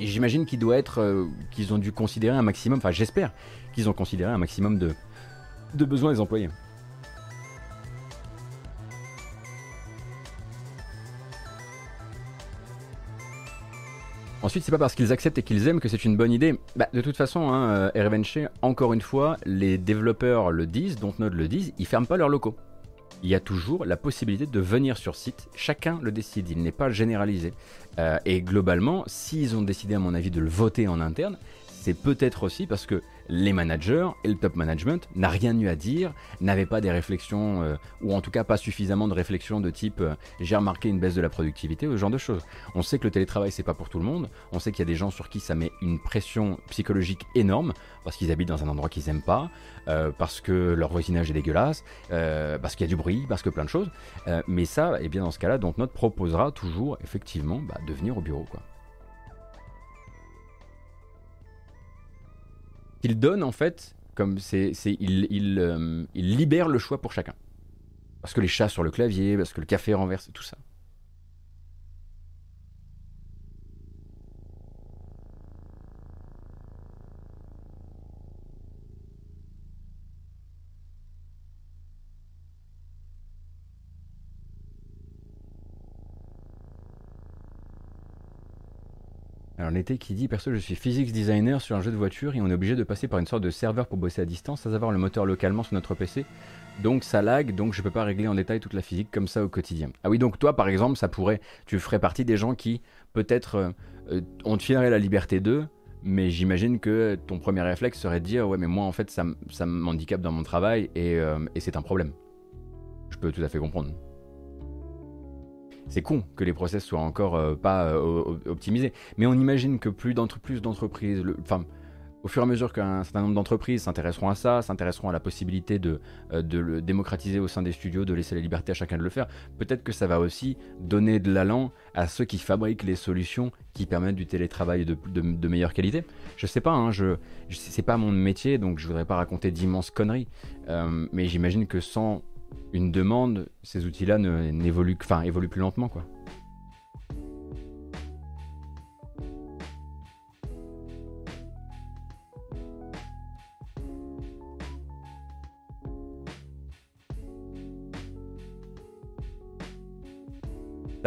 A: et j'imagine qu'il doit être. Euh, qu'ils ont dû considérer un maximum, enfin, j'espère qu'ils ont considéré un maximum de, de besoins des employés. Ensuite, c'est pas parce qu'ils acceptent et qu'ils aiment que c'est une bonne idée. Bah, de toute façon, hein, euh, encore une fois, les développeurs le disent, Dontnod le disent, ils ferment pas leurs locaux. Il y a toujours la possibilité de venir sur site. Chacun le décide, il n'est pas généralisé. Euh, et globalement, s'ils ont décidé, à mon avis, de le voter en interne, c'est peut-être aussi parce que les managers et le top management n'a rien eu à dire, n'avaient pas des réflexions, euh, ou en tout cas pas suffisamment de réflexions de type euh, j'ai remarqué une baisse de la productivité, ou ce genre de choses. On sait que le télétravail c'est pas pour tout le monde, on sait qu'il y a des gens sur qui ça met une pression psychologique énorme, parce qu'ils habitent dans un endroit qu'ils aiment pas, euh, parce que leur voisinage est dégueulasse, parce qu'il y a du bruit, parce que plein de choses. mais ça, et eh bien dans ce cas-là, donc notre proposera toujours effectivement bah, de venir au bureau. quoi. Qu'il donne en fait, comme c'est, euh, il libère le choix pour chacun. Parce que les chats sur le clavier, parce que le café renverse, tout ça. Qui dit perso je suis physics designer sur un jeu de voiture et on est obligé de passer par une sorte de serveur pour bosser à distance sans avoir le moteur localement sur notre PC. Donc ça lag, donc je peux pas régler en détail toute la physique comme ça au quotidien. Ah oui donc toi par exemple ça pourrait, tu ferais partie des gens qui peut-être euh, euh, on te filerait la liberté d'eux, mais j'imagine que ton premier réflexe serait de dire ouais mais moi en fait ça, ça m'handicape dans mon travail et, euh, et c'est un problème. Je peux tout à fait comprendre c'est con que les process soient encore euh, pas euh, optimisés. Mais on imagine que plus d'entreprises, enfin, au fur et à mesure qu'un certain nombre d'entreprises s'intéresseront à ça, s'intéresseront à la possibilité de, euh, de, le démocratiser au sein des studios, de laisser la liberté à chacun de le faire, peut-être que ça va aussi donner de l'allant à ceux qui fabriquent les solutions qui permettent du télétravail de, meilleure qualité. Je sais pas, hein, c'est pas mon métier, donc je voudrais pas raconter d'immenses conneries, mais j'imagine que sans une demande, ces outils-là n'évoluent, enfin, évoluent plus lentement, quoi.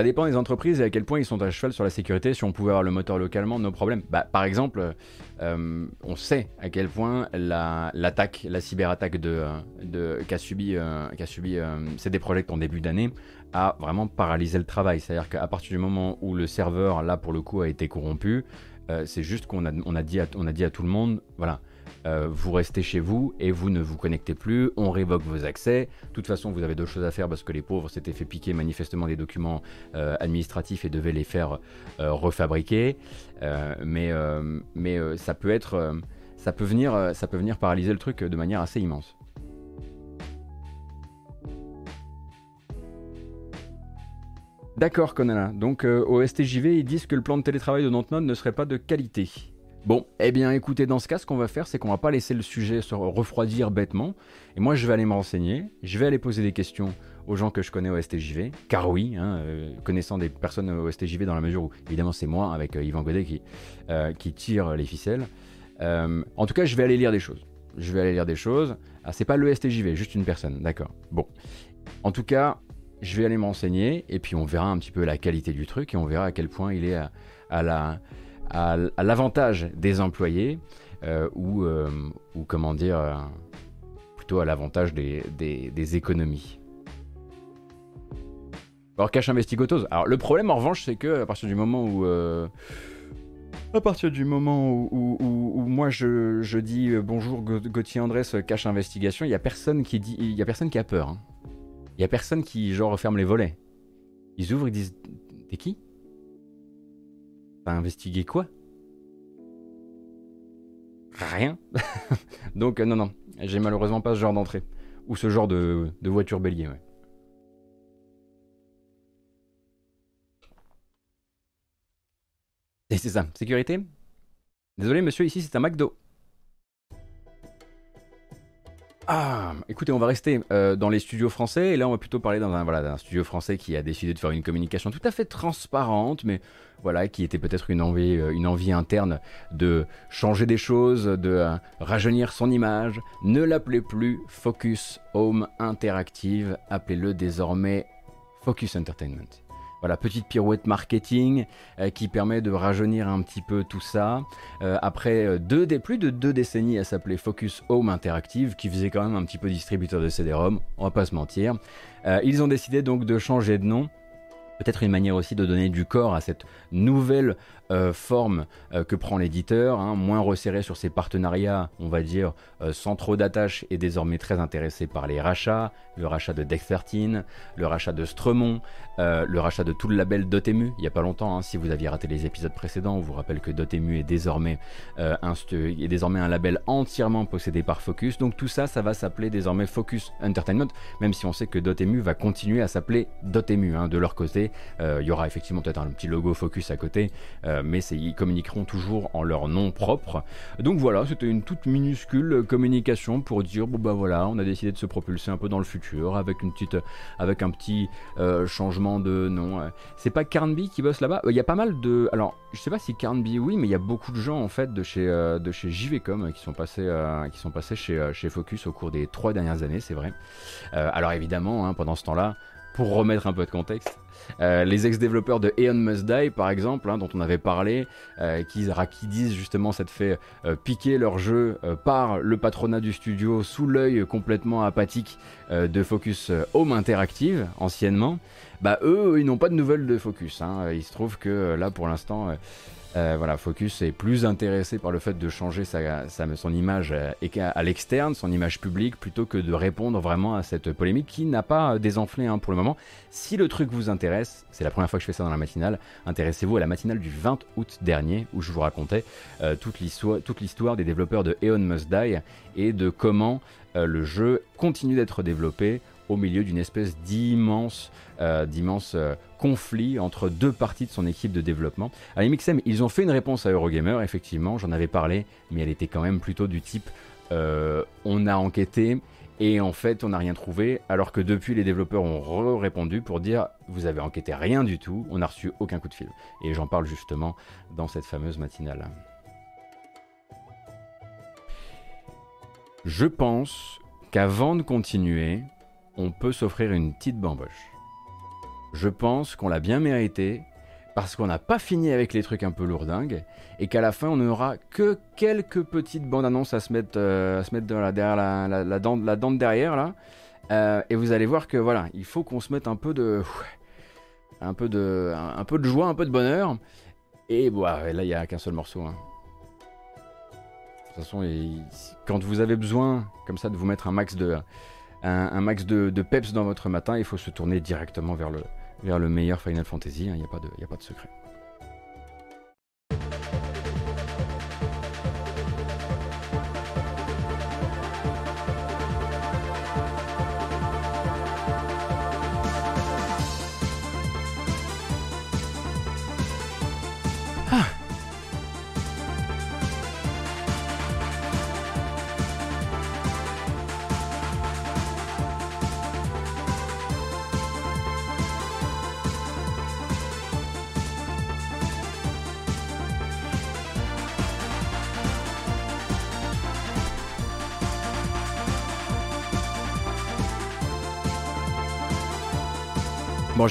A: Ça dépend des entreprises et à quel point ils sont à cheval sur la sécurité. Si on pouvait avoir le moteur localement, nos problèmes. Bah, par exemple, euh, on sait à quel point l'attaque, la, cyberattaque de, de, qu'a subi, euh, qu'a subi euh, CD Projekt en début d'année a vraiment paralysé le travail. C'est-à-dire qu'à partir du moment où le serveur, là pour le coup, a été corrompu, c'est juste qu'on a, a dit à tout le monde, voilà, euh, vous restez chez vous et vous ne vous connectez plus, on révoque vos accès. De toute façon, vous avez d'autres choses à faire parce que les pauvres s'étaient fait piquer manifestement des documents euh, administratifs et devaient les faire euh, refabriquer. mais mais ça peut être, ça peut venir, ça peut venir paralyser le truc de manière assez immense. D'accord, Conala. Donc au STJV, ils disent que le plan de télétravail de Dontnod ne serait pas de qualité. Bon, eh bien écoutez, dans ce cas, ce qu'on va faire, c'est qu'on va pas laisser le sujet se refroidir bêtement. Et moi, je vais aller me renseigner, je vais aller poser des questions aux gens que je connais au STJV, car oui, hein, euh, connaissant des personnes au STJV dans la mesure où, évidemment, c'est moi, avec euh, Yvan Godet, qui, euh, qui tire les ficelles. en tout cas, je vais aller lire des choses. Je vais aller lire des choses. Ah, c'est pas le STJV, juste une personne, d'accord. Bon. En tout cas, je vais aller me renseigner, et puis on verra un petit peu la qualité du truc, et on verra à quel point il est à la à, l'avantage des employés euh, ou, euh, ou, comment dire, euh, plutôt à l'avantage des, économies. Alors, cache investigotos. Alors, le problème en revanche, c'est que à partir du moment où. à partir du moment où, moi je, je, dis bonjour Gauthier Andrés, cache investigation, il n'y a personne qui dit. Il y a personne qui a peur. Hein. Il y a personne qui, genre, referme les volets. Ils ouvrent, ils disent T'es qui? T'as investigué quoi? Rien. Donc euh, non, non, j'ai malheureusement pas ce genre d'entrée. Ou ce genre de, de voiture bélier, ouais. Et c'est ça, sécurité? Désolé monsieur, ici c'est un McDo. Ah, écoutez, on va rester euh, dans les studios français et là on va plutôt parler dans un, voilà, studio français qui a décidé de faire une communication tout à fait transparente, mais voilà, qui était peut-être une envie, euh, une envie interne de changer des choses, de euh, rajeunir son image. Ne l'appelez plus Focus Home Interactive, appelez-le désormais Focus Entertainment. Voilà, petite pirouette marketing euh, qui permet de rajeunir un petit peu tout ça. Euh, après euh, deux, plus de deux décennies à s'appeler Focus Home Interactive, qui faisait quand même un petit peu distributeur de CD-ROM, on va pas se mentir. ils ont décidé donc de changer de nom peut-être une manière aussi de donner du corps à cette nouvelle euh, forme euh, que prend l'éditeur, hein, moins resserré sur ses partenariats, on va dire, euh, sans trop d'attache et désormais très intéressé par les rachats, le rachat de Deck 13, le rachat de Stremont, le rachat de tout le label Dotemu, il n'y a pas longtemps, hein, si vous aviez raté les épisodes précédents, on vous rappelle que Dotemu est désormais, un, est désormais un label entièrement possédé par Focus, donc tout ça, ça va s'appeler désormais Focus Entertainment, même si on sait que Dotemu va continuer à s'appeler Dotemu, hein, de leur côté, il y aura effectivement peut-être un petit logo Focus à côté, mais ils communiqueront toujours en leur nom propre. Donc voilà, c'était une toute minuscule communication pour dire bon bah voilà, on a décidé de se propulser un peu dans le futur avec une petite, avec un petit euh, changement de nom. C'est pas Carnby qui bosse là-bas? Il y a pas mal de, alors je sais pas si Carnby oui, mais il y a beaucoup de gens en fait de chez euh, de chez JVcom qui sont passés qui sont passés chez chez Focus au cours des trois dernières années, c'est vrai. alors évidemment, hein, pendant ce temps-là, pour remettre un peu de contexte, euh, les ex-développeurs de Aeon Must Die, par exemple, hein, dont on avait parlé, euh, qui, disent justement s'être fait euh, piquer leur jeu par le patronat du studio sous l'œil complètement apathique de Focus Home Interactive, anciennement, bah eux, ils n'ont pas de nouvelles de Focus. Hein. Il se trouve que là, pour l'instant, euh, voilà, Focus est plus intéressé par le fait de changer sa, son image euh, à l'externe, son image publique, plutôt que de répondre vraiment à cette polémique qui n'a pas désenflé hein, pour le moment. Si le truc vous intéresse, c'est la première fois que je fais ça dans la matinale, intéressez-vous à la matinale du 20 août dernier où je vous racontais euh, toute l'histoire des développeurs de Eon Must Die et de comment le jeu continue d'être développé au milieu d'une espèce d'immense euh, d'immenses euh, conflits entre deux parties de son équipe de développement. À MXM, ils ont fait une réponse à Eurogamer, effectivement, j'en avais parlé, mais elle était quand même plutôt du type euh, on a enquêté et en fait on n'a rien trouvé, alors que depuis les développeurs ont répondu pour dire vous avez enquêté rien du tout, on n'a reçu aucun coup de fil. Et j'en parle justement dans cette fameuse matinale. Je pense qu'avant de continuer, on peut s'offrir une petite bamboche je pense qu'on l'a bien mérité parce qu'on n'a pas fini avec les trucs un peu lourdingues et qu'à la fin on n'aura que quelques petites bandes annonces à se mettre, euh, mettre derrière la, la, dent, la dent derrière là. Euh, et vous allez voir que voilà, il faut qu'on se mette un peu de, de, de joie, un peu de bonheur. Et bon, là il n'y a qu'un seul morceau. Hein. De toute façon, quand vous avez besoin comme ça de vous mettre un max de, un, max de, peps dans votre matin, il faut se tourner directement vers le, vers le meilleur Final Fantasy, il hein, n'y pas de, a pas de secret.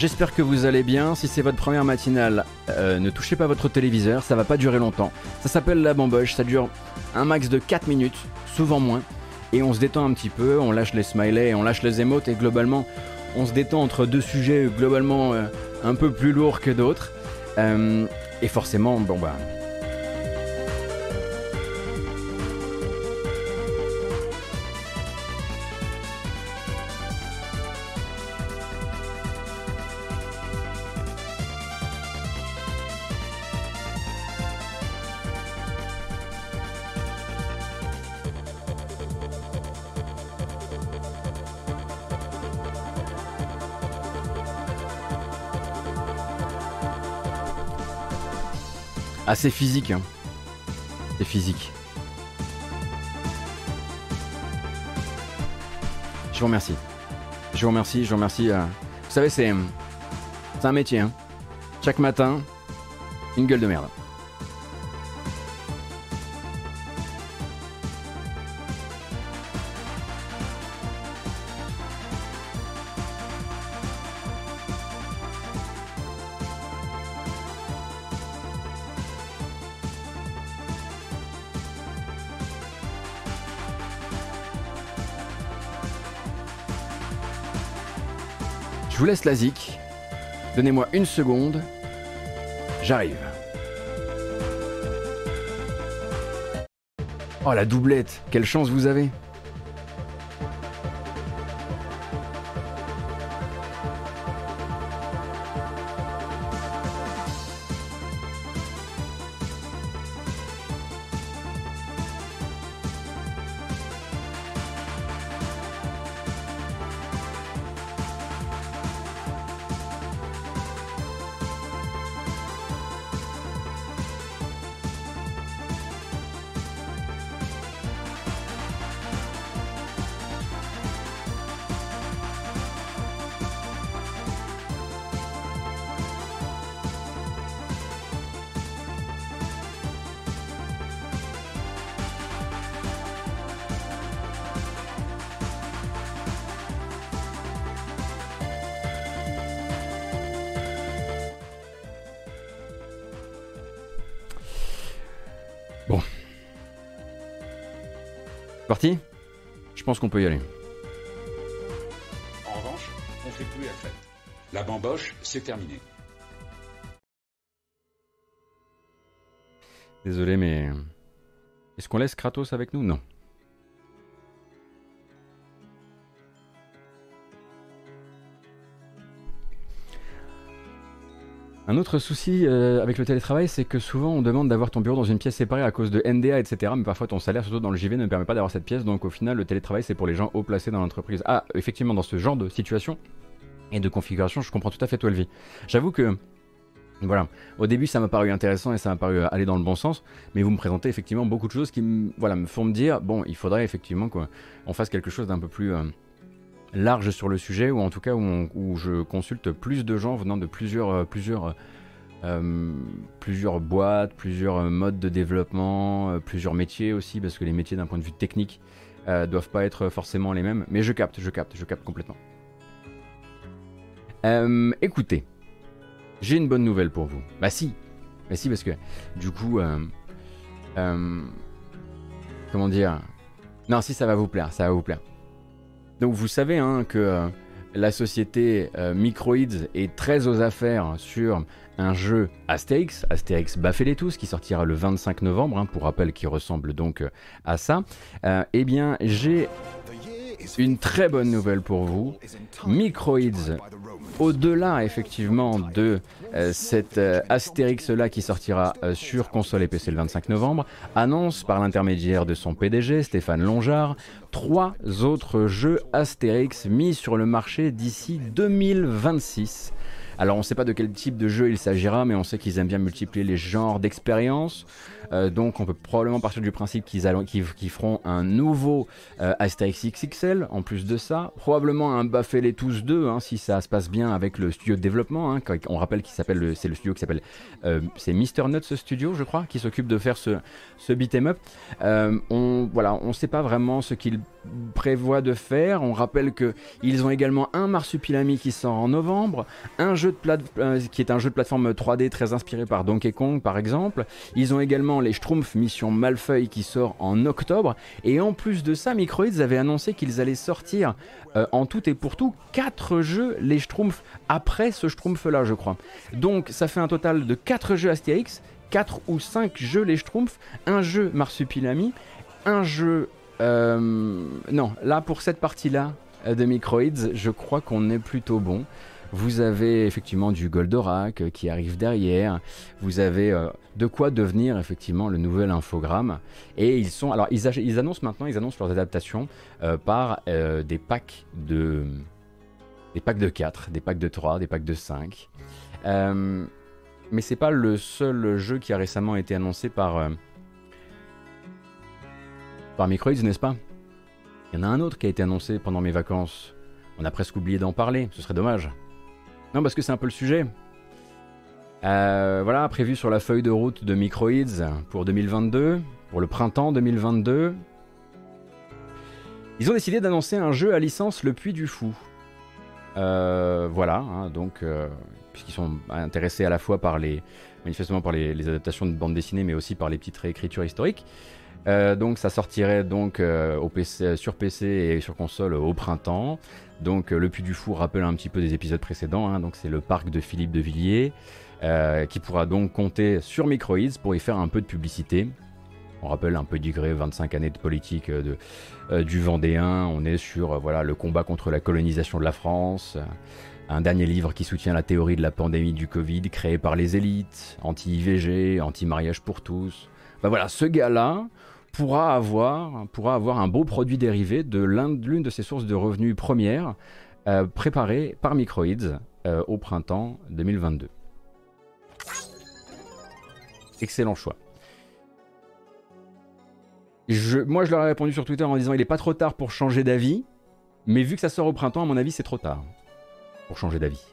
A: J'espère que vous allez bien. Si c'est votre première matinale, euh, ne touchez pas votre téléviseur, ça va pas durer longtemps. Ça s'appelle la bamboche, ça dure un max de 4 minutes, souvent moins. Et on se détend un petit peu, on lâche les smileys, on lâche les émotes et globalement, on se détend entre deux sujets globalement euh, un peu plus lourds que d'autres. Euh, et forcément, bon bah, assez ah, physique. Hein. C'est physique. Je vous remercie. Je vous remercie, je vous remercie. Euh. Vous savez, c'est, c'est un métier. Hein. Chaque matin, une gueule de merde. Laisse la zik. Donnez-moi une seconde. J'arrive. Oh la doublette, quelle chance vous avez Je pense qu'on peut y aller.
B: En revanche, on fait plus la fête. La bamboche, c'est terminé.
A: Désolé, mais... Est-ce qu'on laisse Kratos avec nous? Non. Un autre souci euh, avec le télétravail, c'est que souvent on demande d'avoir ton bureau dans une pièce séparée à cause de NDA, etc. Mais parfois ton salaire, surtout dans le JV, ne permet pas d'avoir cette pièce. Donc au final, le télétravail, c'est pour les gens haut placés dans l'entreprise. Ah, effectivement, dans ce genre de situation et de configuration, je comprends tout à fait toi, vie. J'avoue que voilà, au début ça m'a paru intéressant et ça m'a paru aller dans le bon sens, mais vous me présentez effectivement beaucoup de choses qui me, voilà, me font me dire, bon, il faudrait effectivement qu'on fasse quelque chose d'un peu plus euh, large sur le sujet, ou en tout cas où, je consulte plus de gens venant de plusieurs, euh, plusieurs, euh, plusieurs boîtes, plusieurs modes de développement, euh, plusieurs métiers aussi, parce que les métiers d'un point de vue technique doivent pas être forcément les mêmes. Mais je capte, je capte, je capte complètement. écoutez, j'ai une bonne nouvelle pour vous. Bah si, bah si, parce que du coup, comment dire? Non, si ça va vous plaire, ça va vous plaire. Donc vous savez hein, que euh, la société euh, Microids est très aux affaires sur un jeu Astérix, Astérix Baffez les tous, qui sortira le 25 novembre, hein, pour rappel qui ressemble donc euh, à ça. eh bien, j'ai une très bonne nouvelle pour vous. Microids, au-delà effectivement de cet euh, Astérix-là qui sortira euh, sur console et PC le 25 novembre, annonce par l'intermédiaire de son PDG, Stéphane Longard, trois autres jeux Astérix mis sur le marché d'ici 2026. Alors on ne sait pas de quel type de jeu il s'agira, mais on sait qu'ils aiment bien multiplier les genres d'expériences. Euh, donc on peut probablement partir du principe qu'ils feront un nouveau euh, Asterix XXL en plus de ça. Probablement un Baffel et tous 2 hein, si ça se passe bien avec le studio de développement. Hein, on rappelle qu'il s'appelle c'est le studio qui s'appelle euh, c'est Mister Nuts Studio je crois qui s'occupe de faire ce, ce beat'em up. on voilà on sait pas vraiment ce qu'ils prévoient de faire. On rappelle que ils ont également un Marsupilami qui sort en novembre, un jeu de plate qui est un jeu de plateforme 3D très inspiré par Donkey Kong par exemple. Ils ont également les Schtroumpfs Mission Malfeuille qui sort en octobre. Et en plus de ça, Microids avait annoncé qu'ils allaient sortir euh, en tout et pour tout 4 jeux les Schtroumpfs après ce Schtroumpf là, je crois. Donc ça fait un total de 4 jeux Astérix, 4 ou 5 jeux les Schtroumpfs, un jeu Marsupilami, un jeu. Euh, non, là pour cette partie-là euh, de Microids, je crois qu'on est plutôt bon. Vous avez effectivement du Goldorak euh, qui arrive derrière. Vous avez euh, de quoi devenir effectivement le nouvel infogramme. Et ils sont, alors ils, annoncent maintenant, ils annoncent leurs adaptations euh, par des packs de, des packs de 4, des packs de 3, des packs de 5. Mais c'est pas le seul jeu qui a récemment été annoncé par, par Microids, n'est-ce pas? Il y en a un autre qui a été annoncé pendant mes vacances. On a presque oublié d'en parler, ce serait dommage. Non, parce que c'est un peu le sujet. Euh, voilà, prévu sur la feuille de route de Microids pour 2022, pour le printemps 2022. Ils ont décidé d'annoncer un jeu à licence Le Puits du Fou. Euh, voilà, hein, donc, euh, puisqu'ils sont intéressés à la fois par les, manifestement par les, adaptations de bande dessinée, mais aussi par les petites réécritures historiques. Donc ça sortirait donc PC, sur PC et sur console au printemps. Donc le Puits du Fou rappelle un petit peu des épisodes précédents. Hein. donc c'est le parc de Philippe de Villiers. Euh, qui pourra donc compter sur Microids pour y faire un peu de publicité. On rappelle un peu digré 25 années de politique euh, euh, du Vendéen. On est sur voilà, le combat contre la colonisation de la France. Un dernier livre qui soutient la théorie de la pandémie du Covid, créé par les élites, anti-IVG, anti-mariage pour tous. Ben voilà, ce gars-là pourra avoir, pourra avoir un beau produit dérivé de l'une de ses sources de revenus premières, préparé par Microids au printemps 2022. Excellent choix. moi, je leur ai répondu sur Twitter en disant il n'est pas trop tard pour changer d'avis, mais vu que ça sort au printemps, à mon avis, c'est trop tard pour changer d'avis.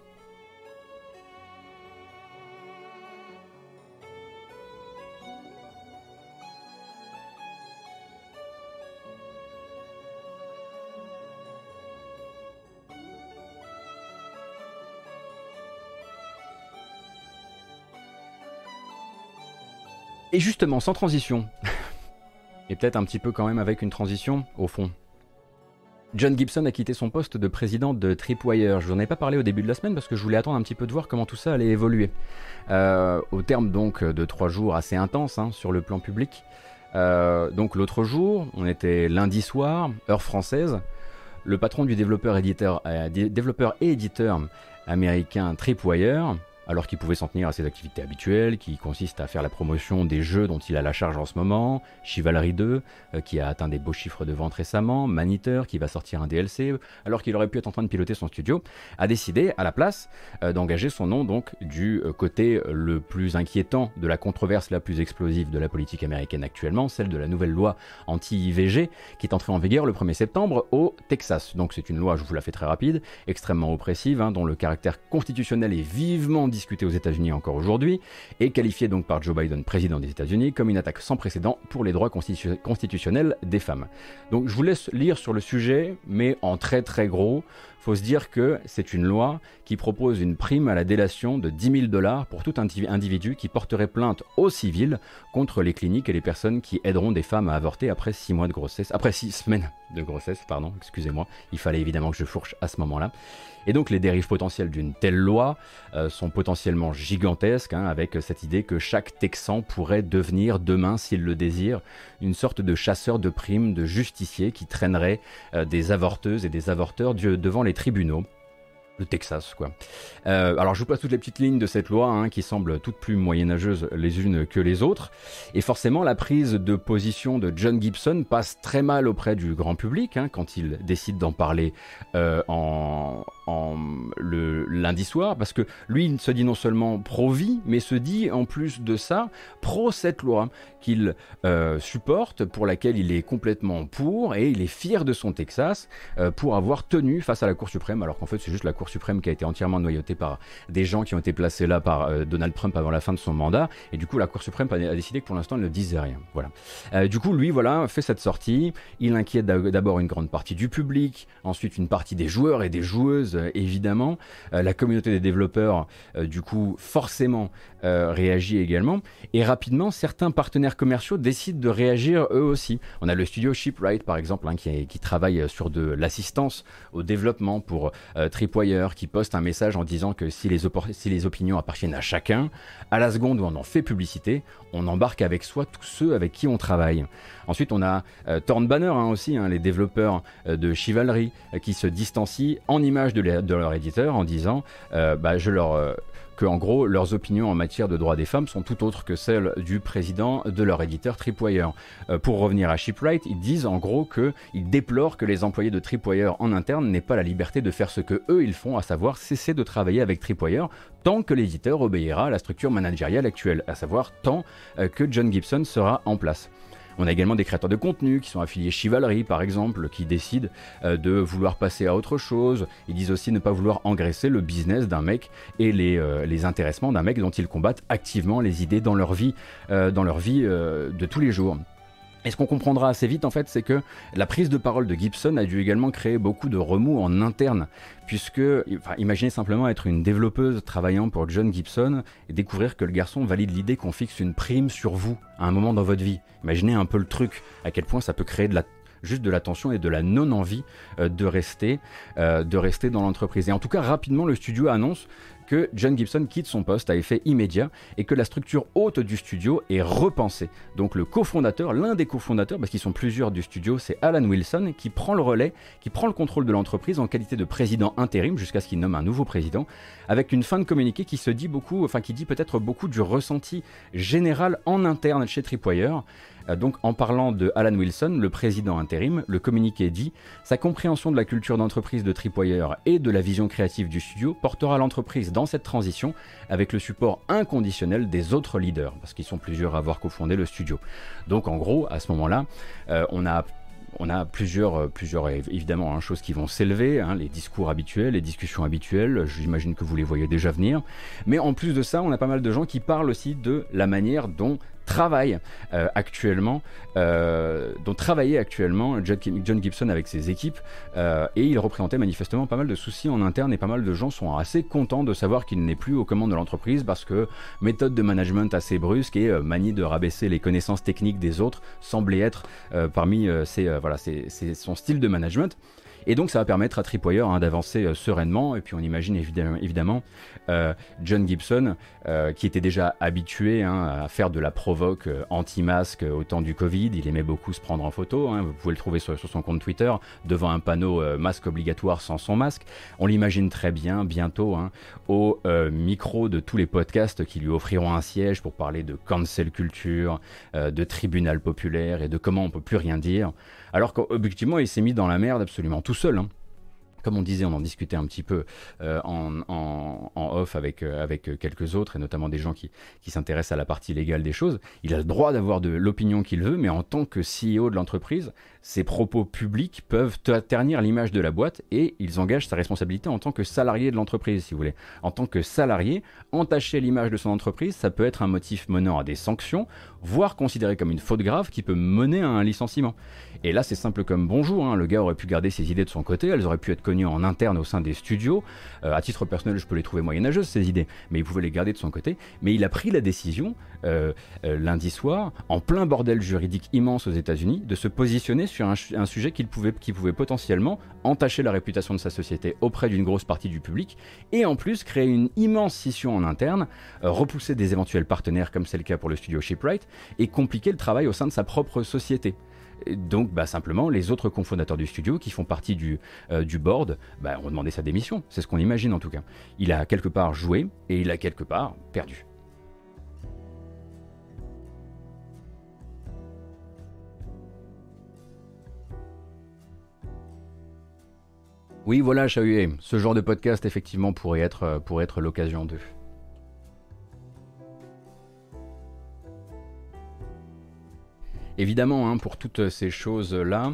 A: Et justement, sans transition, et peut-être un petit peu quand même avec une transition, au fond. John Gibson a quitté son poste de président de Tripwire. Je vous en ai pas parlé au début de la semaine parce que je voulais attendre un petit peu de voir comment tout ça allait évoluer. Euh, au terme donc de trois jours assez intenses hein, sur le plan public. Euh, donc l'autre jour, on était lundi soir, heure française. Le patron du développeur, euh, développeur et éditeur américain Tripwire alors qu'il pouvait s'en tenir à ses activités habituelles, qui consistent à faire la promotion des jeux dont il a la charge en ce moment, Chivalry 2, euh, qui a atteint des beaux chiffres de vente récemment, Maniteur, qui va sortir un DLC, alors qu'il aurait pu être en train de piloter son studio, a décidé, à la place, euh, d'engager son nom donc du euh, côté le plus inquiétant de la controverse la plus explosive de la politique américaine actuellement, celle de la nouvelle loi anti-IVG, qui est entrée en vigueur le 1er septembre au Texas. Donc c'est une loi, je vous la fais très rapide, extrêmement oppressive, hein, dont le caractère constitutionnel est vivement discuté aux États-Unis encore aujourd'hui, et qualifié donc par Joe Biden, président des États-Unis, comme une attaque sans précédent pour les droits constitutionnels des femmes. Donc je vous laisse lire sur le sujet, mais en très très gros, faut se dire que c'est une loi qui propose une prime à la délation de 10 000 dollars pour tout individu qui porterait plainte au civil contre les cliniques et les personnes qui aideront des femmes à avorter après 6 mois de grossesse, après 6 semaines de grossesse, pardon, excusez-moi, il fallait évidemment que je fourche à ce moment-là. Et donc les dérives potentielles d'une telle loi euh, sont potentiellement gigantesques, hein, avec cette idée que chaque Texan pourrait devenir demain, s'il le désire, une sorte de chasseur de primes, de justicier qui traînerait euh, des avorteuses et des avorteurs devant les tribunaux le Texas, quoi. Euh, alors je vous passe toutes les petites lignes de cette loi hein, qui semblent toutes plus moyenâgeuses les unes que les autres. Et forcément, la prise de position de John Gibson passe très mal auprès du grand public hein, quand il décide d'en parler euh, en, le lundi soir, parce que lui, il se dit non seulement pro-vie, mais se dit en plus de ça pro cette loi qu'il euh, supporte, pour laquelle il est complètement pour, et il est fier de son Texas pour avoir tenu face à la Cour suprême, alors qu'en fait c'est juste la Cour suprême qui a été entièrement noyauté par des gens qui ont été placés là par euh, Donald Trump avant la fin de son mandat. Et du coup, la Cour suprême a, décidé que pour l'instant, elle ne disait rien. Voilà. Euh, du coup, lui, voilà, fait cette sortie. Il inquiète d'abord une grande partie du public, ensuite une partie des joueurs et des joueuses, euh, évidemment. la communauté des développeurs, du coup, forcément, réagit également. Et rapidement, certains partenaires commerciaux décident de réagir eux aussi. On a le studio Shipwright, par exemple, hein, qui, qui, travaille sur de l'assistance au développement pour Tripwire qui poste un message en disant que si les, opinions appartiennent à chacun, à la seconde où on en fait publicité, on embarque avec soi tous ceux avec qui on travaille. Ensuite, on a euh, Banner hein, aussi, hein, les développeurs euh, de Chivalry, euh, qui se distancient en image de, leur éditeur en disant bah, je leur que en gros leurs opinions en matière de droits des femmes sont tout autres que celles du président de leur éditeur Tripwire. Euh, pour revenir à Shipwright, ils disent en gros qu'ils déplorent que les employés de Tripwire en interne n'aient pas la liberté de faire ce que eux ils font, à savoir cesser de travailler avec Tripwire tant que l'éditeur obéira à la structure managériale actuelle, à savoir tant euh, que John Gibson sera en place. On a également des créateurs de contenu qui sont affiliés Chivalry par exemple, qui décident euh, de vouloir passer à autre chose. Ils disent aussi ne pas vouloir engraisser le business d'un mec et les, euh, les intéressements d'un mec dont ils combattent activement les idées dans leur vie, euh, dans leur vie de tous les jours. Et ce qu'on comprendra assez vite, en fait, c'est que la prise de parole de Gibson a dû également créer beaucoup de remous en interne, puisque, imaginez simplement être une développeuse travaillant pour John Gibson et découvrir que le garçon valide l'idée qu'on fixe une prime sur vous à un moment dans votre vie. Imaginez un peu le truc, à quel point ça peut créer de la juste de l'attention et de la non-envie euh, de rester, euh, de rester dans l'entreprise. Et en tout cas, rapidement, le studio annonce que John Gibson quitte son poste à effet immédiat et que la structure haute du studio est repensée. Donc le cofondateur, l'un des cofondateurs, parce qu'ils sont plusieurs du studio, c'est Alan Wilson qui prend le relais, qui prend le contrôle de l'entreprise en qualité de président intérim jusqu'à ce qu'il nomme un nouveau président, avec une fin de communiqué qui se dit beaucoup, enfin qui dit peut-être beaucoup du ressenti général en interne chez Tripwire. Euh, donc en parlant de Alan Wilson, le président intérim, le communiqué dit Sa compréhension de la culture d'entreprise de Tripwire et de la vision créative du studio portera l'entreprise dans cette transition avec le support inconditionnel des autres leaders, parce qu'ils sont plusieurs à avoir cofondé le studio. Donc en gros, à ce moment-là, euh, on a plusieurs, euh, évidemment, hein, choses qui vont s'élever, hein, les discours habituels, les discussions habituelles, j'imagine que vous les voyez déjà venir. Mais en plus de ça, on a pas mal de gens qui parlent aussi de la manière dont travaille euh, actuellement, euh, dont travaillait actuellement John, Gibson avec ses équipes, euh, et il représentait manifestement pas mal de soucis en interne et pas mal de gens sont assez contents de savoir qu'il n'est plus aux commandes de l'entreprise parce que méthode de management assez brusque et manie de rabaisser les connaissances techniques des autres semblait être parmi ses, voilà, son style de management. Et donc ça va permettre à Tripwire hein, d'avancer euh, sereinement. Et puis on imagine évidemment, euh, John Gibson, euh, qui était déjà habitué hein, à faire de la provoque anti-masque au temps du Covid. Il aimait beaucoup se prendre en photo. Hein. Vous pouvez le trouver sur, son compte Twitter, devant un panneau masque obligatoire sans son masque. On l'imagine très bien bientôt au micro de tous les podcasts qui lui offriront un siège pour parler de cancel culture, de tribunal populaire et de comment on peut plus rien dire. Alors qu'objectivement, il s'est mis dans la merde absolument tout seul. Hein. Comme on disait, on en discutait un petit peu euh, en, off avec, euh, avec quelques autres, et notamment des gens qui, qui s'intéressent à la partie légale des choses. Il a le droit d'avoir de l'opinion qu'il veut, mais en tant que CEO de l'entreprise, ses propos publics peuvent ternir l'image de la boîte et ils engagent sa responsabilité en tant que salarié de l'entreprise, si vous voulez. En tant que salarié, entacher l'image de son entreprise, ça peut être un motif menant à des sanctions, voire considéré comme une faute grave qui peut mener à un licenciement. Et là, c'est simple comme bonjour. Hein. Le gars aurait pu garder ses idées de son côté, elles auraient pu être connues en interne au sein des studios. Euh, à titre personnel, je peux les trouver moyenâgeuses, ces idées, mais il pouvait les garder de son côté. Mais il a pris la décision, euh, euh, lundi soir, en plein bordel juridique immense aux États-Unis, de se positionner sur un, sujet qui pouvait, qui pouvait potentiellement entacher la réputation de sa société auprès d'une grosse partie du public, et en plus créer une immense scission en interne, repousser des éventuels partenaires comme c'est le cas pour le studio Shipwright, et compliquer le travail au sein de sa propre société donc, bah, simplement, les autres cofondateurs du studio qui font partie du, euh, du board bah, ont demandé sa démission. C'est ce qu'on imagine en tout cas. Il a quelque part joué et il a quelque part perdu. Oui, voilà, Chahué. Ce genre de podcast, effectivement, pourrait être, euh, pourrait être l'occasion de. Évidemment, hein, pour toutes ces choses-là,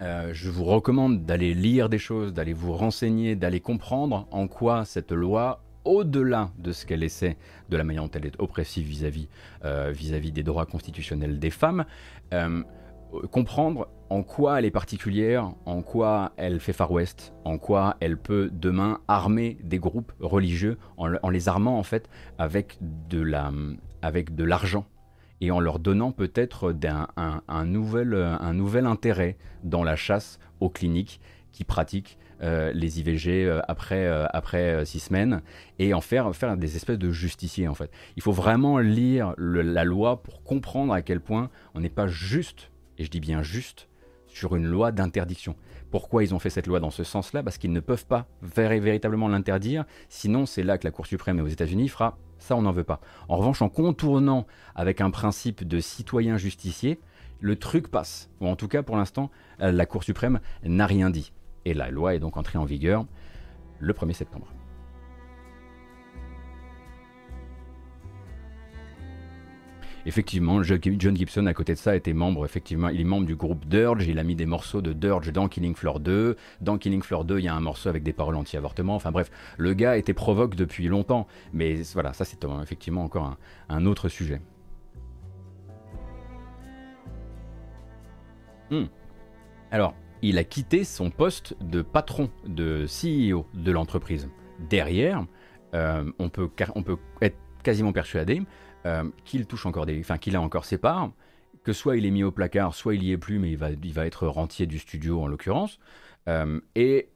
A: euh, je vous recommande d'aller lire des choses, d'aller vous renseigner, d'aller comprendre en quoi cette loi, au-delà de ce qu'elle essaie, de la manière dont elle est oppressive vis-à-vis euh, des droits constitutionnels des femmes, euh, comprendre en quoi elle est particulière, en quoi elle fait Far West, en quoi elle peut demain armer des groupes religieux en, en les armant en fait avec de la avec de l'argent et en leur donnant peut-être un, nouvel, un nouvel intérêt dans la chasse aux cliniques qui pratiquent euh, les IVG euh, après, euh, six semaines et en faire, faire des espèces de justiciers en fait. Il faut vraiment lire la loi pour comprendre à quel point on n'est pas juste, et je dis bien juste, sur une loi d'interdiction. Pourquoi ils ont fait cette loi dans ce sens-là Parce qu'ils ne peuvent pas véritablement l'interdire, sinon c'est là que la Cour suprême aux États-Unis fera ça on n'en veut pas. En revanche, en contournant avec un principe de citoyen justicier, le truc passe. Ou en tout cas, pour l'instant, euh, la Cour suprême n'a rien dit. Et la loi est donc entrée en vigueur le 1er septembre. Effectivement, John Gibson, à côté de ça, était membre, il est membre du groupe Dirge, il a mis des morceaux de Dirge dans Killing Floor 2. Dans Killing Floor 2, il y a un morceau avec des paroles anti-avortement. Enfin bref, le gars était provoque depuis longtemps. Mais voilà, ça c'est effectivement encore un, autre sujet. Hmm. Alors, il a quitté son poste de patron, de CEO de l'entreprise. Derrière, euh, on peut être quasiment persuadé euh, qu'il touche encore des, enfin qu'il a encore ses parts, que soit il est mis au placard, soit il y est plus, mais il va, il va être rentier du studio en l'occurrence. Euh, et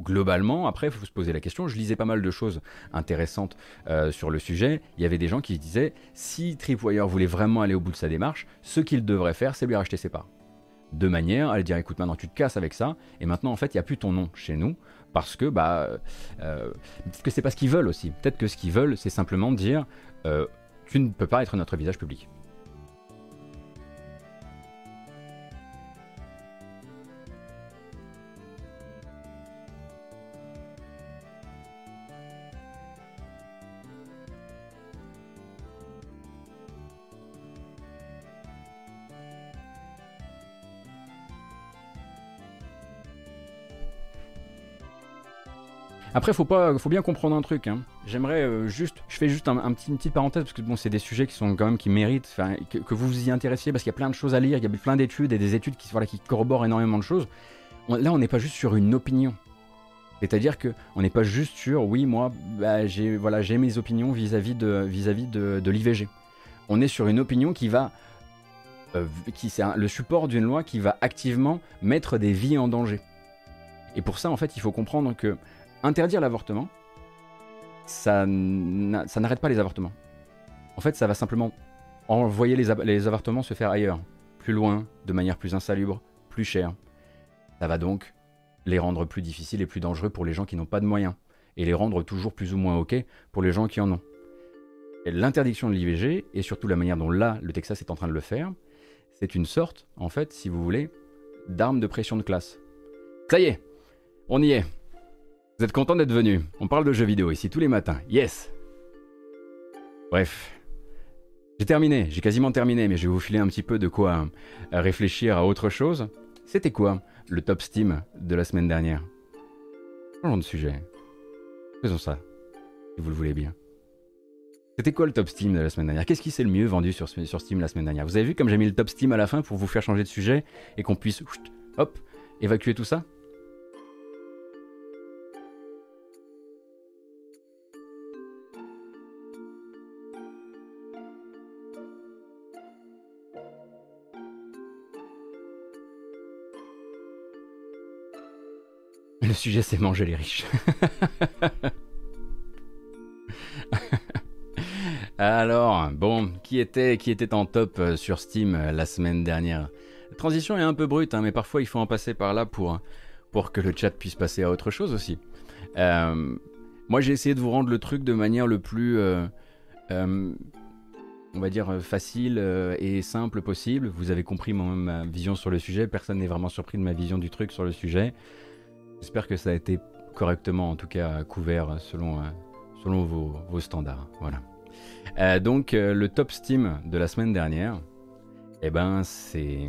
A: globalement, après, il faut se poser la question. Je lisais pas mal de choses intéressantes euh, sur le sujet. Il y avait des gens qui disaient si Tripwire voulait vraiment aller au bout de sa démarche, ce qu'il devrait faire, c'est lui racheter ses parts. De manière à lui dire écoute, maintenant tu te casses avec ça, et maintenant en fait, il n'y a plus ton nom chez nous, parce que bah, peut-être que c'est pas ce qu'ils veulent aussi. Peut-être que ce qu'ils veulent, c'est simplement dire tu ne peux pas être notre visage public. Après, faut pas, faut bien comprendre un truc. Hein. J'aimerais euh, juste, je fais juste un, petit, une petite parenthèse parce que bon, c'est des sujets qui sont quand même qui méritent, que, vous vous y intéressiez parce qu'il y a plein de choses à lire, il y a plein d'études et des études qui, voilà, qui corroborent énormément de choses. là, on n'est pas juste sur une opinion. C'est-à-dire que on n'est pas juste sur, oui, moi, bah, j'ai voilà, j'ai mes opinions vis-à-vis de vis-à-vis de l'IVG. On est sur une opinion qui va, euh, qui c'est le support d'une loi qui va activement mettre des vies en danger. Et pour ça, en fait, il faut comprendre que interdire l'avortement, ça n'arrête pas les avortements. En fait, ça va simplement envoyer les, avortements se faire ailleurs, plus loin, de manière plus insalubre, plus chère. Ça va donc les rendre plus difficiles et plus dangereux pour les gens qui n'ont pas de moyens, et les rendre toujours plus ou moins OK pour les gens qui en ont. L'interdiction de l'IVG, et surtout la manière dont là, le Texas est en train de le faire, c'est une sorte, en fait, si vous voulez, d'arme de pression de classe. Ça y est, on y est. Vous êtes content d'être venu On parle de jeux vidéo ici tous les matins. Yes Bref. J'ai terminé, j'ai quasiment terminé, mais je vais vous filer un petit peu de quoi euh, réfléchir à autre chose. C'était quoi le top Steam de la semaine dernière? Changeons de sujet. Faisons ça, si vous le voulez bien. C'était quoi le top Steam de la semaine dernière? Qu'est-ce qui s'est le mieux vendu sur, sur Steam la semaine dernière? Vous avez vu comme j'ai mis le top Steam à la fin pour vous faire changer de sujet et qu'on puisse, hop, évacuer tout ça? Sujet, c'est manger les riches. Alors, bon, qui était, qui était en top euh, sur Steam euh, la semaine dernière? La transition est un peu brute, hein, mais parfois il faut en passer par là pour, pour que le chat puisse passer à autre chose aussi. Euh, moi, j'ai essayé de vous rendre le truc de manière le plus, on va dire, facile et simple possible. Vous avez compris ma vision sur le sujet. Personne n'est vraiment surpris de ma vision du truc sur le sujet. J'espère que ça a été correctement, en tout cas, couvert selon, euh, selon vos, standards. Voilà. Euh, donc, euh, le top Steam de la semaine dernière, eh ben, c'est.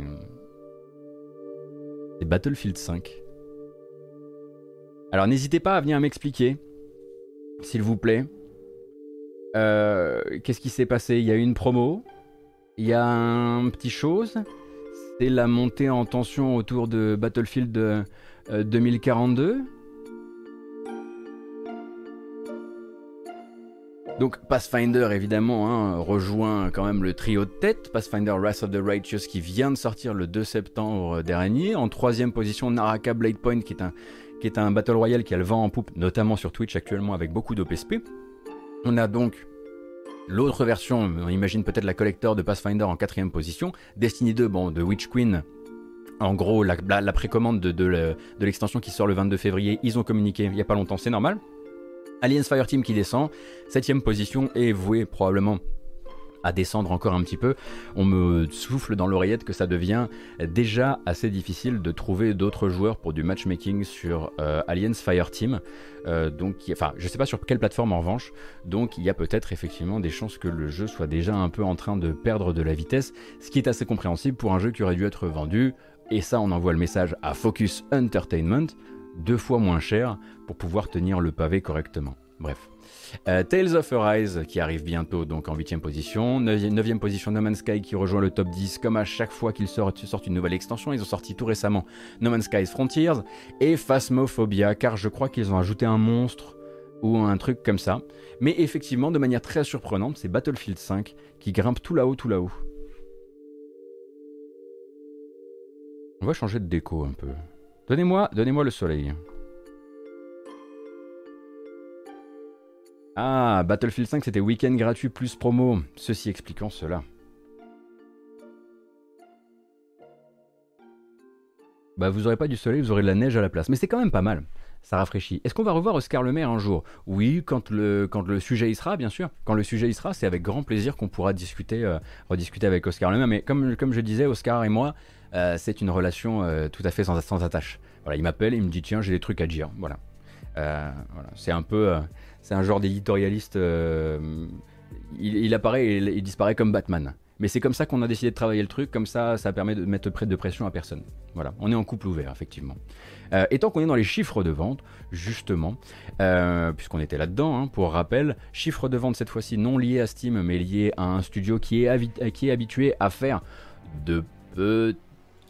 A: C'est Battlefield 5. Alors, n'hésitez pas à venir m'expliquer, s'il vous plaît. Qu'est-ce qui s'est passé? Il y a eu une promo, il y a un petit chose, c'est la montée en tension autour de Battlefield 2042. Euh, Donc Pathfinder évidemment hein, rejoint quand même le trio de tête, Pathfinder Wrath of the Righteous qui vient de sortir le 2 septembre dernier. En troisième position Naraka Blade Point qui est un, Battle Royale qui a le vent en poupe, notamment sur Twitch actuellement avec beaucoup d'OPSP. On a donc l'autre version, on imagine peut-être la collector de Pathfinder en quatrième position, Destiny 2 bon, de Witch Queen En gros, la, précommande de, l'extension qui sort le 22 février, ils ont communiqué il n'y a pas longtemps, c'est normal. Aliens Fireteam qui descend, 7ème position et voué probablement à descendre encore un petit peu, on me souffle dans l'oreillette que ça devient déjà assez difficile de trouver d'autres joueurs pour du matchmaking sur euh, Aliens Fireteam. Euh, donc, enfin, je sais pas sur quelle plateforme en revanche. Donc, il y a peut-être effectivement des chances que le jeu soit déjà un peu en train de perdre de la vitesse, ce qui est assez compréhensible pour un jeu qui aurait dû être vendu. Et ça, on envoie le message à Focus Entertainment, deux fois moins cher pour pouvoir tenir le pavé correctement. Bref. Euh, Tales of Arise qui arrive bientôt donc en 8ème position. 9ème, position No Man's Sky qui rejoint le top 10 comme à chaque fois qu'ils sortent, une nouvelle extension. Ils ont sorti tout récemment No Man's Sky Frontiers et Phasmophobia car je crois qu'ils ont ajouté un monstre ou un truc comme ça. Mais effectivement, de manière très surprenante, c'est Battlefield 5 qui grimpe tout là-haut, tout là-haut. On va changer de déco un peu. Donnez-moi, donnez-moi le soleil. Ah, Battlefield 5 c'était week-end gratuit plus promo, ceci expliquant cela. Bah vous aurez pas du soleil, vous aurez de la neige à la place. Mais c'est quand même pas mal, ça rafraîchit. Est-ce qu'on va revoir Oscar Le Maire un jour? Oui, quand le, sujet y sera, bien sûr. Quand le sujet y sera, c'est avec grand plaisir qu'on pourra discuter, euh, rediscuter avec Oscar Le Maire. Mais comme je disais, Oscar et moi, euh, c'est une relation euh, tout à fait sans, sans attache. Voilà, il m'appelle, il me dit tiens j'ai des trucs à dire. Voilà. voilà. C'est un peu c'est un genre d'éditorialiste. Euh, il, apparaît et il, disparaît comme Batman. Mais c'est comme ça qu'on a décidé de travailler le truc, comme ça, ça permet de mettre près de pression à personne. Voilà, on est en couple ouvert, effectivement. Euh, et tant qu'on est dans les chiffres de vente, justement, euh, puisqu'on était là-dedans, hein, pour rappel, chiffres de vente cette fois-ci non liés à Steam, mais liés à un studio qui est, qui est habitué à faire de petits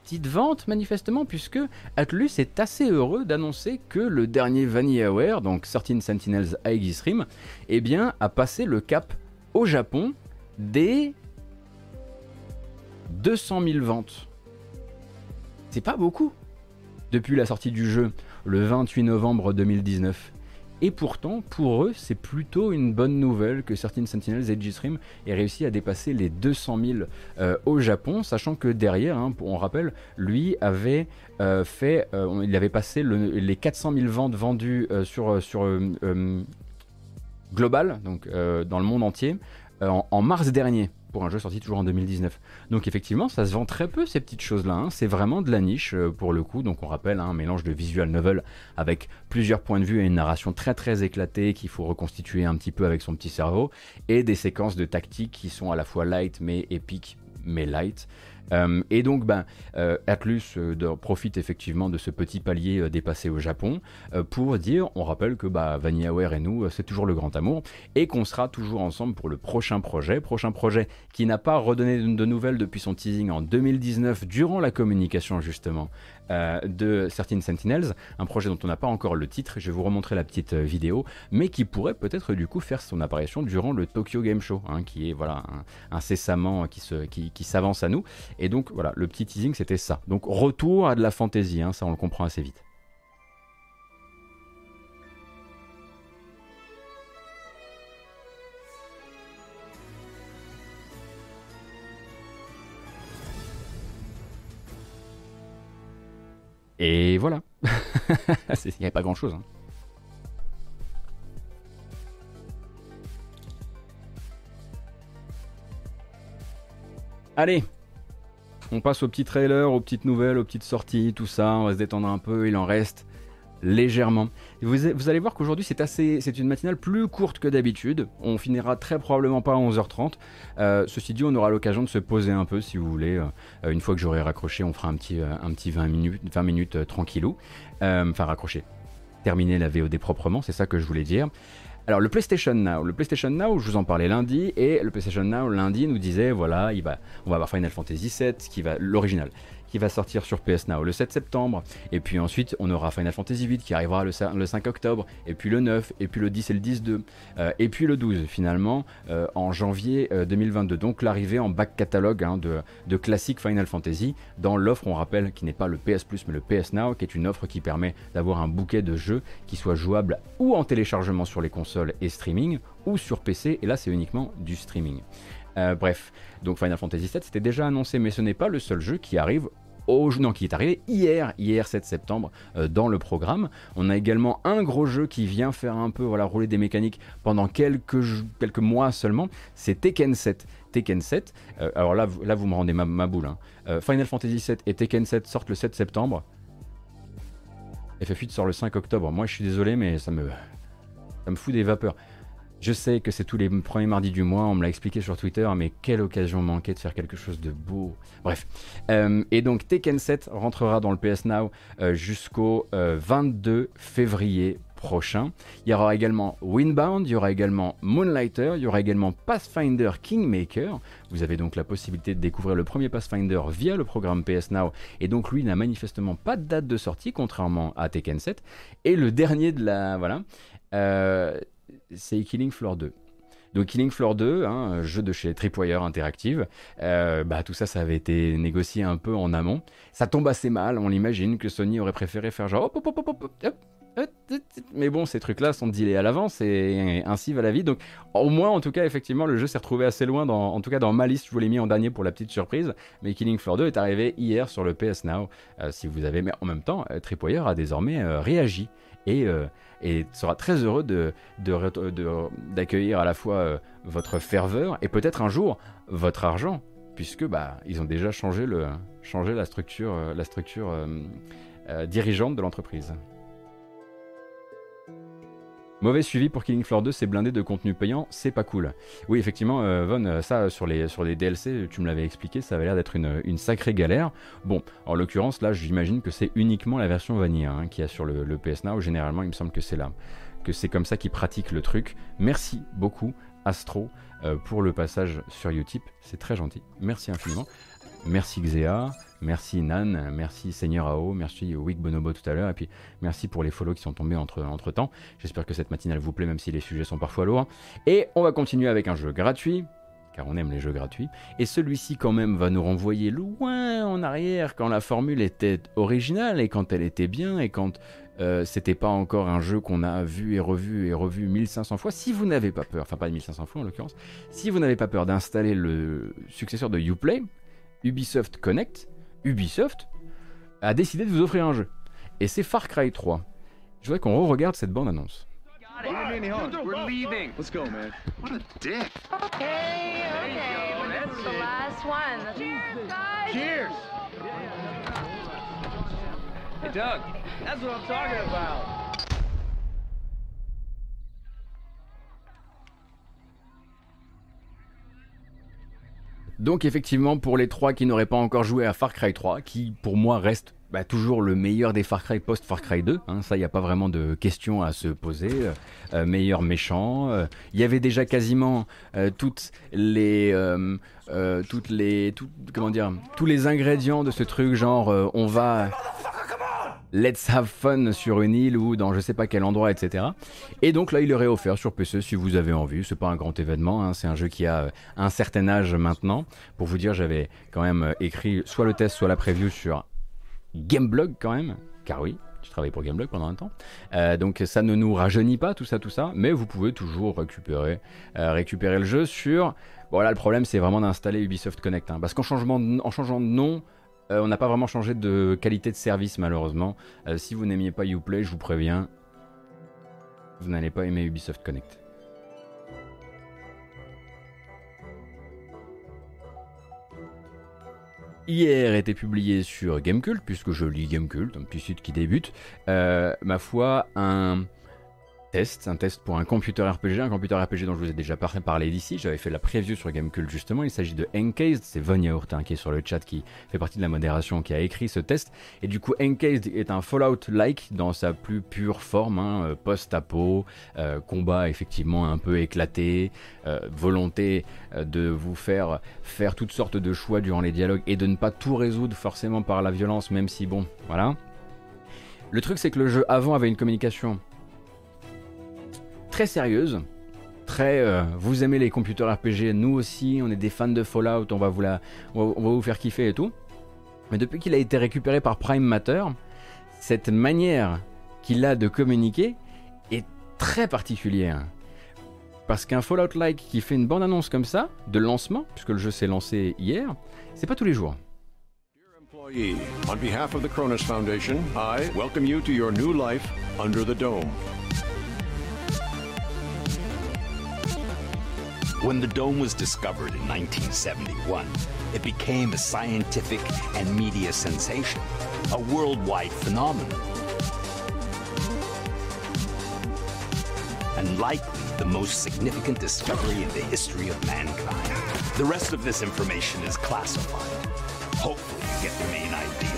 A: petite vente manifestement puisque Atlus est assez heureux d'annoncer que le dernier Vanillaware, donc 13 Sentinels Aegis Rim, eh a passé le cap au Japon des 200 000 ventes. C'est pas beaucoup depuis la sortie du jeu le 28 novembre 2019. Et pourtant, pour eux, c'est plutôt une bonne nouvelle que certaines Sentinels et Stream aient réussi à dépasser les 200 000 euh, au Japon, sachant que derrière, hein, on rappelle, lui avait euh, fait, euh, il avait passé les 400 000 ventes vendues sur, sur global, donc dans le monde entier, en mars dernier pour un jeu sorti toujours en 2019. Donc effectivement, ça se vend très peu ces petites choses-là. Hein. C'est vraiment de la niche euh, pour le coup. Donc on rappelle hein, un mélange de visual novel avec plusieurs points de vue et une narration très très éclatée qu'il faut reconstituer un petit peu avec son petit cerveau et des séquences de tactique qui sont à la fois light mais épiques mais light. Euh, et donc, ben, euh, Atlus euh, profite effectivement de ce petit palier dépassé au Japon pour dire, on rappelle que bah, VanillaWare et nous, c'est toujours le grand amour, et qu'on sera toujours ensemble pour le prochain projet. Prochain projet qui n'a pas redonné de nouvelles depuis son teasing en 2019, durant la communication justement euh, de Certain Sentinels, un projet dont on n'a pas encore le titre, je vais vous remontrer la petite euh, vidéo, mais qui pourrait peut-être du coup faire son apparition durant le Tokyo Game Show, hein, qui est voilà incessamment qui, se, qui, s'avance à nous. Et donc voilà, le petit teasing c'était ça. Donc retour à de la fantaisie, hein, ça on le comprend assez vite. Et voilà. Il n'y avait pas grand-chose. Hein. Allez, on passe aux petits trailers, aux petites nouvelles, aux petites sorties, tout ça. On va se détendre un peu. Il en reste légèrement. Vous, allez voir qu'aujourd'hui c'est assez, c'est une matinale plus courte que d'habitude. On finira très probablement pas à 11h30. Euh, ceci dit, on aura l'occasion de se poser un peu si vous voulez. Euh, une fois que j'aurai raccroché, on fera un petit, euh, un petit 20 minutes, 20 minutes tranquillou. Enfin raccrocher, terminer la VOD proprement, c'est ça que je voulais dire. Alors le PlayStation Now, le PlayStation Now, je vous en parlais lundi et le PlayStation Now lundi nous disait voilà, il va, on va avoir Final Fantasy VII, qui va l'original, qui va sortir sur PS Now le 7 septembre. Et puis ensuite, on aura Final Fantasy VIII qui arrivera le 5, octobre. Et puis le 9, et puis le 10 et le 10-2. Euh, et puis le 12 finalement euh, en janvier 2022. Euh, Donc l'arrivée en back catalogue hein, de, de classique Final Fantasy dans l'offre, on rappelle, qui n'est pas le PS Plus mais le PS Now, qui est une offre qui permet d'avoir un bouquet de jeux qui soit jouable ou en téléchargement sur les consoles et streaming ou sur PC. Et là, c'est uniquement du streaming. Bref, donc Final Fantasy VII c'était déjà annoncé, mais ce n'est pas le seul jeu qui arrive au, non, qui est arrivé hier, hier 7 septembre, euh, dans le programme. On a également un gros jeu qui vient faire un peu voilà, rouler des mécaniques pendant quelques, quelques mois seulement, c'est Tekken 7. Tekken 7, euh, alors là, vous me rendez ma, boule. Hein. Euh, Final Fantasy 7 et Tekken 7 sortent le 7 septembre. FF8 sort le 5 octobre. Moi je suis désolé mais ça me fout des vapeurs. Je sais que c'est tous les premiers mardis du mois, on me l'a expliqué sur Twitter, mais quelle occasion manquée de faire quelque chose de beau. Bref. Euh, et donc Tekken 7 rentrera dans le PS Now euh, jusqu'au 22 euh, février prochain. Il y aura également Windbound, il y aura également Moonlighter, il y aura également Pathfinder Kingmaker. Vous avez donc la possibilité de découvrir le premier Pathfinder via le programme PS Now. Et donc lui n'a manifestement pas de date de sortie, contrairement à Tekken 7. Et le dernier de la... Voilà c'est Killing Floor 2. Donc Killing Floor 2, un jeu de chez Tripwire Interactive, euh, bah, tout ça, ça avait été négocié un peu en amont. Ça tombe assez mal, on l'imagine que Sony aurait préféré faire genre hop, mais bon, ces trucs-là sont dealés à l'avance et ainsi va la vie. Donc, au moins, en tout cas, effectivement, le jeu s'est retrouvé assez loin. Dans, en tout cas, dans ma liste, je vous l'ai mis en dernier pour la petite surprise. Mais Killing Floor 2 est arrivé hier sur le PS Now. Euh, si vous avez, mais en même temps, euh, Tripwire a désormais réagi et et sera très heureux de, d'accueillir à la fois euh, votre ferveur et peut-être un jour votre argent, puisque bah, ils ont déjà changé, le, changé la structure, euh, la structure euh, dirigeante de l'entreprise. Mauvais suivi pour Killing Floor 2, c'est blindé de contenu payant, c'est pas cool. Oui, effectivement, euh, Von, euh, ça sur les, sur les DLC, tu me l'avais expliqué, ça avait l'air d'être une, sacrée galère. Bon, en l'occurrence, là, j'imagine que c'est uniquement la version vanilla hein, qui a sur le, PS Now. Généralement, il me semble que c'est là, que c'est comme ça qu'ils pratiquent le truc. Merci beaucoup, Astro, euh, pour le passage sur Utip, c'est très gentil. Merci infiniment. Merci Xea. Merci Nan, merci Seigneur AO, merci Wick Bonobo tout à l'heure, et puis merci pour les follow qui sont tombés entre, entre temps. J'espère que cette matinale vous plaît, même si les sujets sont parfois lourds. Et on va continuer avec un jeu gratuit, car on aime les jeux gratuits. Et celui-ci quand même va nous renvoyer loin en arrière quand la formule était originale et quand elle était bien et quand euh, c'était pas encore un jeu qu'on a vu et revu et revu 1500 fois. Si vous n'avez pas peur, enfin pas 1500 fois en l'occurrence, si vous n'avez pas peur d'installer le successeur de Uplay, Ubisoft Connect, Ubisoft a décidé de vous offrir un jeu. Et c'est Far Cry 3. Je voudrais qu'on re-regarde cette bande-annonce. Cheers! Hey Doug, that's what I'm talking about. Donc effectivement, pour les trois qui n'auraient pas encore joué à Far Cry 3, qui pour moi reste bah, toujours le meilleur des Far Cry post Far Cry 2, hein, ça il n'y a pas vraiment de question à se poser, euh, euh, meilleur méchant, euh, il y avait déjà quasiment toutes les, toutes les, comment dire, tous les ingrédients de ce truc, genre on va Let's Have Fun sur une île ou dans je sais pas quel endroit, etc. Et donc là, il aurait offert sur PC si vous avez envie. C'est pas un grand événement, hein. c'est un jeu qui a euh, un certain âge maintenant. Pour vous dire, j'avais quand même euh, écrit soit le test, soit la preview sur Gameblog quand même, car oui, je travaille pour Gameblog pendant un temps. Euh, donc ça ne nous rajeunit pas tout ça, tout ça, mais vous pouvez toujours récupérer, récupérer le jeu sur. Bon le problème, c'est vraiment d'installer Ubisoft Connect, hein. parce qu'en changeant de nom euh, on n'a pas vraiment changé de qualité de service malheureusement. Euh, si vous n'aimiez pas Uplay, je vous préviens, vous n'allez pas aimer Ubisoft Connect. Hier était publié sur Gamecult, puisque je lis Gamecult, un petit site qui débute, euh, ma foi, un, test, un test pour un computer RPG, un computer RPG dont je vous ai déjà parlé d'ici. J'avais fait la preview sur Gamecult justement. Il s'agit de Encased, c'est Von Yaourtin qui est sur le chat qui fait partie de la modération qui a écrit ce test. Et du coup, Encased est un Fallout-like dans sa plus pure forme, hein, euh, post-apo, euh, combat effectivement un peu éclaté, euh, volonté de vous faire faire toutes sortes de choix durant les dialogues et de ne pas tout résoudre forcément par la violence, même si bon, voilà. Le truc c'est que le jeu avant avait une communication très sérieuse, très euh, vous aimez les computers RPG, nous aussi, on est des fans de Fallout, on va vous, la, on va, vous faire kiffer et tout. Mais depuis qu'il a été récupéré par Prime Matter, cette manière qu'il a de communiquer est très particulière. Parce qu'un Fallout-like qui fait une bande-annonce comme ça, de lancement, puisque le jeu s'est lancé hier, c'est pas tous les jours.
C: On behalf of the Cronus Foundation, I welcome you to your new life under the dome.
D: When the dome was discovered in 1971, it became a scientific and media sensation, a worldwide phenomenon. And likely the most significant discovery in the history of mankind. The rest of this information is classified. Hopefully you get the main idea.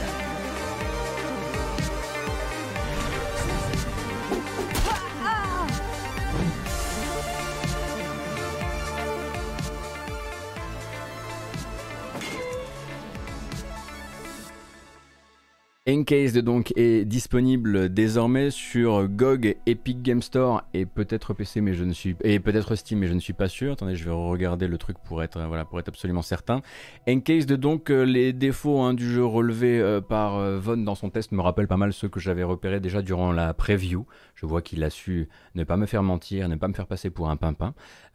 A: Encased donc est disponible désormais sur GOG, Epic Game Store et peut-être PC mais je ne suis et peut-être Steam mais je ne suis pas sûr. Attendez, je vais regarder le truc pour être voilà pour être absolument certain. Encased donc euh, les défauts hein, du jeu relevés euh, par euh, Von dans son test me rappellent pas mal ceux que j'avais repérés déjà durant la preview. Je vois qu'il a su ne pas me faire mentir, ne pas me faire passer pour un pimpin,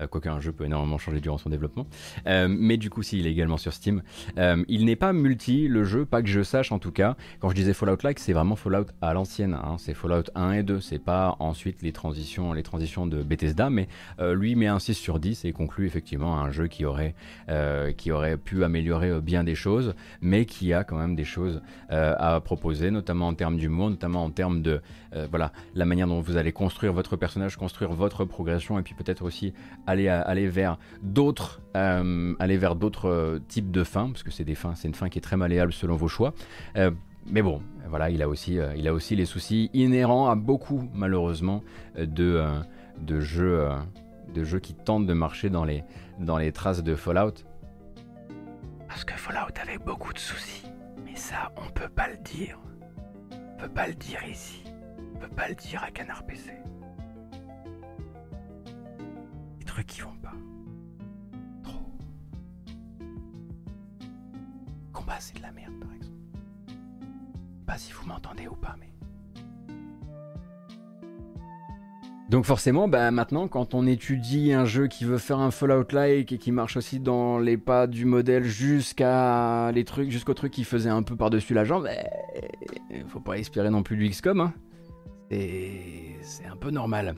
A: quoique un jeu peut énormément changer durant son développement. mais du coup, si il est également sur Steam, il n'est pas multi le jeu, pas que je sache en tout cas. Quand je disais Fallout-like, c'est vraiment Fallout à l'ancienne. Hein. C'est Fallout 1 et 2. C'est pas ensuite les transitions, les transitions de Bethesda, mais euh, lui met un 6 sur 10 et conclut effectivement un jeu qui aurait, euh, qui aurait pu améliorer euh, bien des choses, mais qui a quand même des choses à proposer, notamment en termes d'humour, notamment en termes de voilà la manière dont vous allez construire votre personnage, construire votre progression, et puis peut-être aussi aller, aller vers d'autres aller vers d'autres types de fins, parce que c'est des fins, c'est une fin qui est très malléable selon vos choix. Mais bon, voilà, il a aussi, euh, il a aussi les soucis inhérents à beaucoup, malheureusement, euh, de, euh, de, jeux, de jeux qui tentent de marcher dans les, dans les traces de Fallout. Parce que Fallout avait beaucoup de soucis. Mais ça, on peut pas le dire. On peut pas le dire ici. On peut pas le dire à Canard PC. Les trucs qui vont pas. Trop. Combat, c'est de la merde, par exemple. Pas si vous m'entendez ou pas, mais. Donc forcément, bah maintenant, quand on étudie un jeu qui veut faire un Fallout-like et qui marche aussi dans les pas du modèle jusqu'à les trucs, jusqu'au truc qui faisait un peu par-dessus la jambe, bah, faut pas espérer non plus du XCOM. Hein. C'est un peu normal.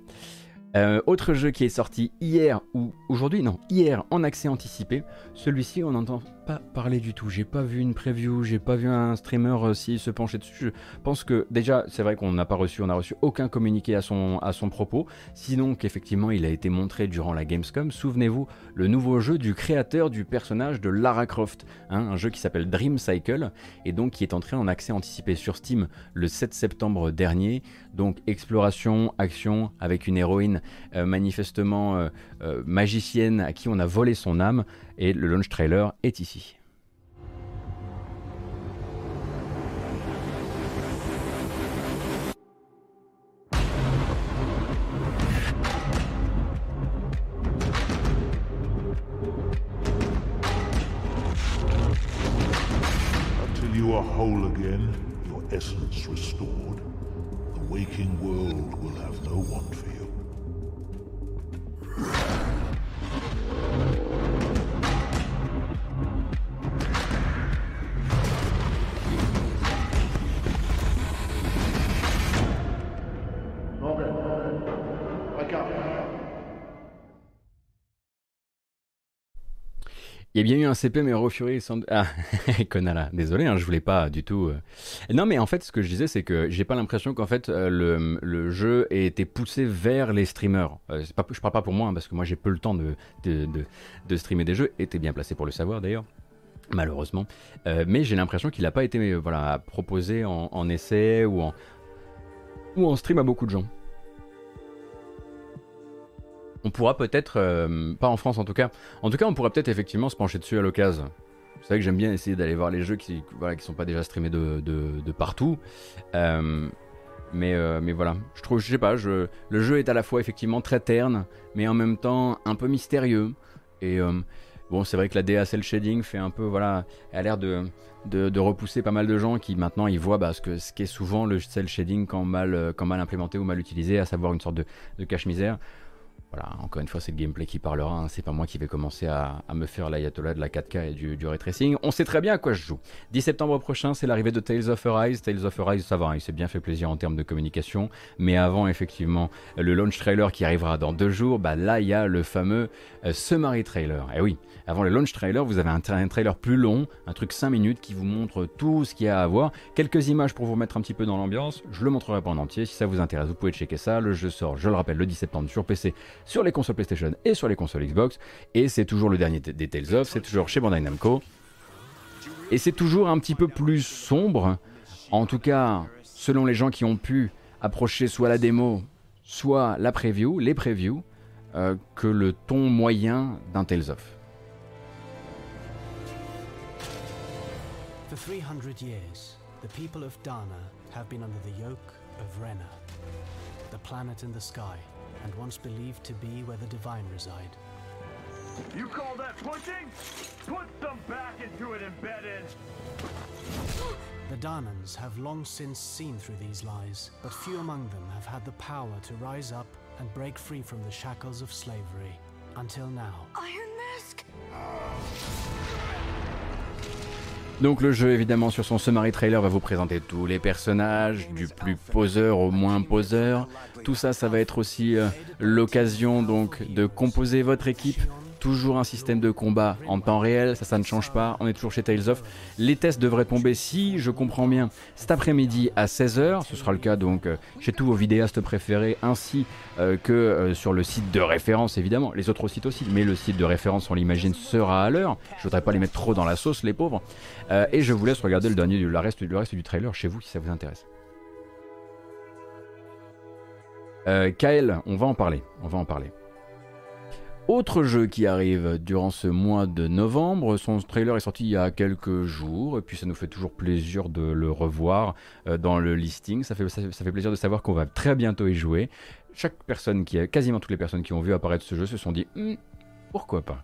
A: Euh, autre jeu qui est sorti hier ou aujourd'hui, non, hier en accès anticipé. Celui-ci, on n'entend pas parler du tout. J'ai pas vu une preview, j'ai pas vu un streamer euh, s'il se pencher dessus. Je pense que déjà, c'est vrai qu'on n'a pas reçu, on a reçu aucun communiqué à son, à son propos. Sinon, qu'effectivement, il a été montré durant la Gamescom. Souvenez-vous, le nouveau jeu du créateur du personnage de Lara Croft, hein, un jeu qui s'appelle Dream Cycle et donc qui est entré en accès anticipé sur Steam le 7 septembre dernier. Donc exploration, action avec une héroïne euh, manifestement euh, euh, magicienne à qui on a volé son âme et le launch trailer est ici.
E: Until you are whole again, your essence restored, waking world will have no want for you.
A: Il y a bien eu un CP, mais Fury sans... Ah, Konala, désolé, hein, je voulais pas du tout... Euh. Non, mais en fait, ce que je disais, c'est que j'ai pas l'impression qu'en fait, euh, le, le, jeu ait été poussé vers les streamers. Euh, je parle pas pour moi, hein, parce que moi, j'ai peu le temps de, de, de, streamer des jeux, était bien placé pour le savoir d'ailleurs malheureusement. mais j'ai l'impression qu'il n'a pas été voilà, proposé en, en, essai ou en, ou en stream à beaucoup de gens on pourra peut-être, euh, pas en France en tout cas, en tout cas on pourrait peut-être effectivement se pencher dessus à l'occasion. C'est vrai que j'aime bien essayer d'aller voir les jeux qui voilà, qui sont pas déjà streamés de, de, partout. Euh, mais, euh, mais voilà, je trouve, je sais pas, le jeu est à la fois effectivement très terne, mais en même temps un peu mystérieux. Et bon, c'est vrai que la DA cel shading fait un peu, voilà, a l'air de, de, repousser pas mal de gens qui maintenant ils voient bah, ce, que, ce qui est souvent le cel shading quand mal, quand mal implémenté ou mal utilisé, à savoir une sorte de cache-misère. Encore une fois, c'est le gameplay qui parlera. Hein. C'est pas moi qui vais commencer à, me faire l'ayatollah de la 4K et du, du ray tracing. On sait très bien à quoi je joue. 10 septembre prochain, c'est l'arrivée de Tales of Arise. Tales of Arise, ça va, hein, il s'est bien fait plaisir en termes de communication. Mais avant, effectivement, le launch trailer qui arrivera dans deux jours, bah là, il y a le fameux euh, Summary trailer. Et eh oui, avant le launch trailer, vous avez un, trailer plus long, un truc 5 minutes qui vous montre tout ce qu'il y a à voir. Quelques images pour vous mettre un petit peu dans l'ambiance. Je le montrerai pas en entier. Si ça vous intéresse, vous pouvez checker ça. Le jeu sort, je le rappelle, le 10 septembre sur PC sur les consoles PlayStation et sur les consoles Xbox. Et c'est toujours le dernier des Tales of, c'est toujours chez Bandai Namco. Et c'est toujours un petit peu plus sombre, en tout cas selon les gens qui ont pu approcher soit la démo, soit la preview, les previews, euh, que le ton moyen d'un Tales of. For 300 years, the people of Dana have been under the yoke of Rena, the planet in the sky. and once believed to be where the divine reside. You call that pushing? Put some back into it, embedded! The Danans have long since seen through these lies, but few among them have had the power to rise up and break free from the shackles of slavery. Until now. Iron Mask! Donc le jeu évidemment sur son summary trailer va vous présenter tous les personnages, du plus poseur au moins poseur. Tout ça, ça va être aussi euh, l'occasion donc de composer votre équipe toujours un système de combat en temps réel, ça ça ne change pas, on est toujours chez Tales of. Les tests devraient tomber si je comprends bien cet après-midi à 16h, ce sera le cas donc euh, chez tous vos vidéastes préférés ainsi euh, que euh, sur le site de référence évidemment, les autres sites aussi, mais le site de référence on l'imagine sera à l'heure, je voudrais pas les mettre trop dans la sauce les pauvres, et je vous laisse regarder le dernier, le reste, le reste du trailer chez vous si ça vous intéresse. Kael, on va en parler, on va en parler. Autre jeu qui arrive durant ce mois de novembre, son trailer est sorti il y a quelques jours, et puis ça nous fait toujours plaisir de le revoir euh, dans le listing. Ça fait, ça, fait plaisir de savoir qu'on va très bientôt y jouer. Chaque personne qui quasiment toutes les personnes qui ont vu apparaître ce jeu se sont dit hmm, pourquoi pas?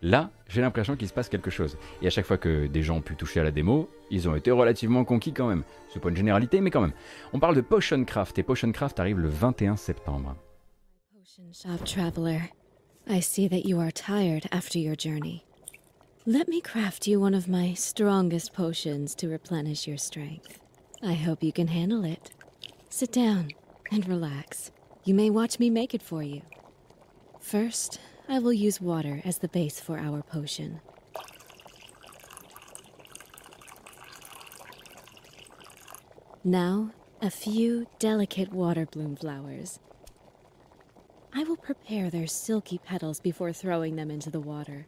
A: Là, j'ai l'impression qu'il se passe quelque chose. Et à chaque fois que des gens ont pu toucher à la démo, ils ont été relativement conquis quand même. C'est pas une généralité, mais quand même. On parle de Potion Craft, et Potion Craft arrive le 21 septembre. I see that you are tired after your journey. Let me craft you one of my strongest potions to replenish your strength. I hope you can handle it. Sit down and relax. You may watch me make it for you. First, I will use water as the base for our potion. Now, a few delicate water bloom flowers. I will prepare their silky petals before throwing them into the water.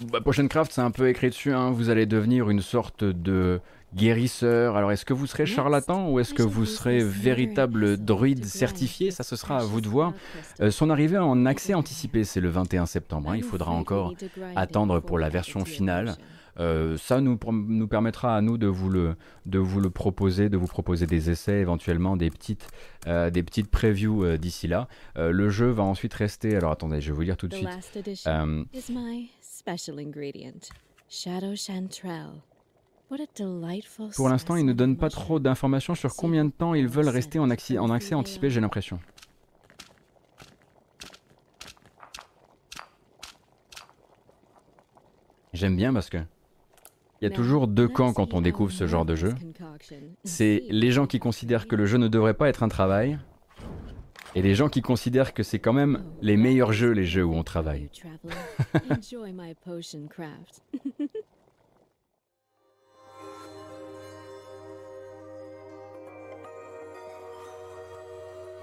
A: Bah, Potion Craft, c'est un peu écrit dessus, hein. vous allez devenir une sorte de guérisseur. Alors est-ce que vous serez charlatan ou est-ce que vous serez véritable druide certifié Ça, ce sera à vous de voir. Euh, son arrivée en accès anticipé, c'est le 21 septembre. Hein. Il faudra encore attendre pour la version finale. Euh, ça nous, nous permettra à nous de vous, le, de vous le proposer, de vous proposer des essais, éventuellement des petites, euh, des petites previews euh, d'ici là. le jeu va ensuite rester. Alors attendez, je vais vous lire tout de suite. Pour l'instant, ils ne donnent pas trop d'informations sur combien de temps ils veulent rester en, en accès anticipé, j'ai l'impression. J'aime bien parce que il y a toujours deux camps quand on découvre ce genre de jeu. C'est les gens qui considèrent que le jeu ne devrait pas être un travail, et les gens qui considèrent que c'est quand même les meilleurs jeux, les jeux où on travaille.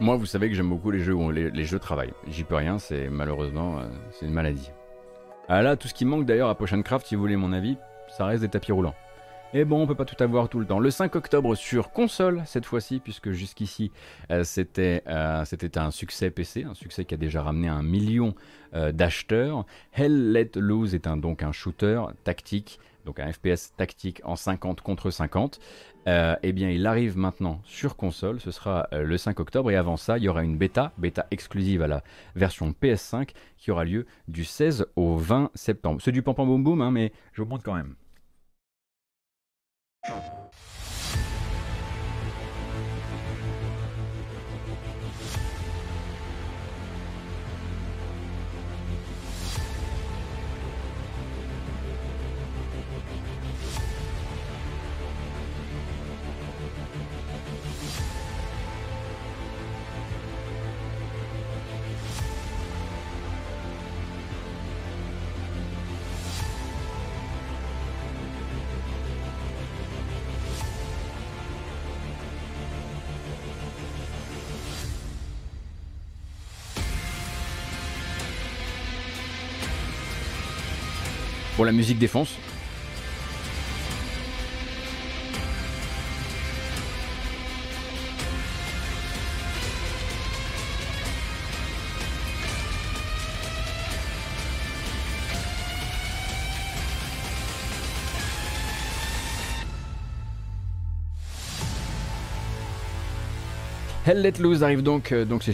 A: Moi, vous savez que j'aime beaucoup les jeux où les, jeux travaillent. J'y peux rien, c'est malheureusement, euh, c'est une maladie. Ah là, tout ce qui manque d'ailleurs à Potion Craft, si vous voulez mon avis, ça reste des tapis roulants. Et bon, on peut pas tout avoir tout le temps. Le 5 octobre sur console cette fois-ci, puisque jusqu'ici euh, c'était euh, c'était un succès PC, un succès qui a déjà ramené un million euh, d'acheteurs. Hell Let Loose est donc un shooter tactique, donc un FPS tactique en 50 contre 50. eh bien, il arrive maintenant sur console. Ce sera le 5 octobre et avant ça, il y aura une bêta, bêta exclusive à la version PS5, qui aura lieu du 16 au 20 septembre. C'est du pam pam boum boum, hein, mais je vous montre quand même. Tchau. Bon, la musique défonce. Hell Let Loose arrive donc, euh, donc c'est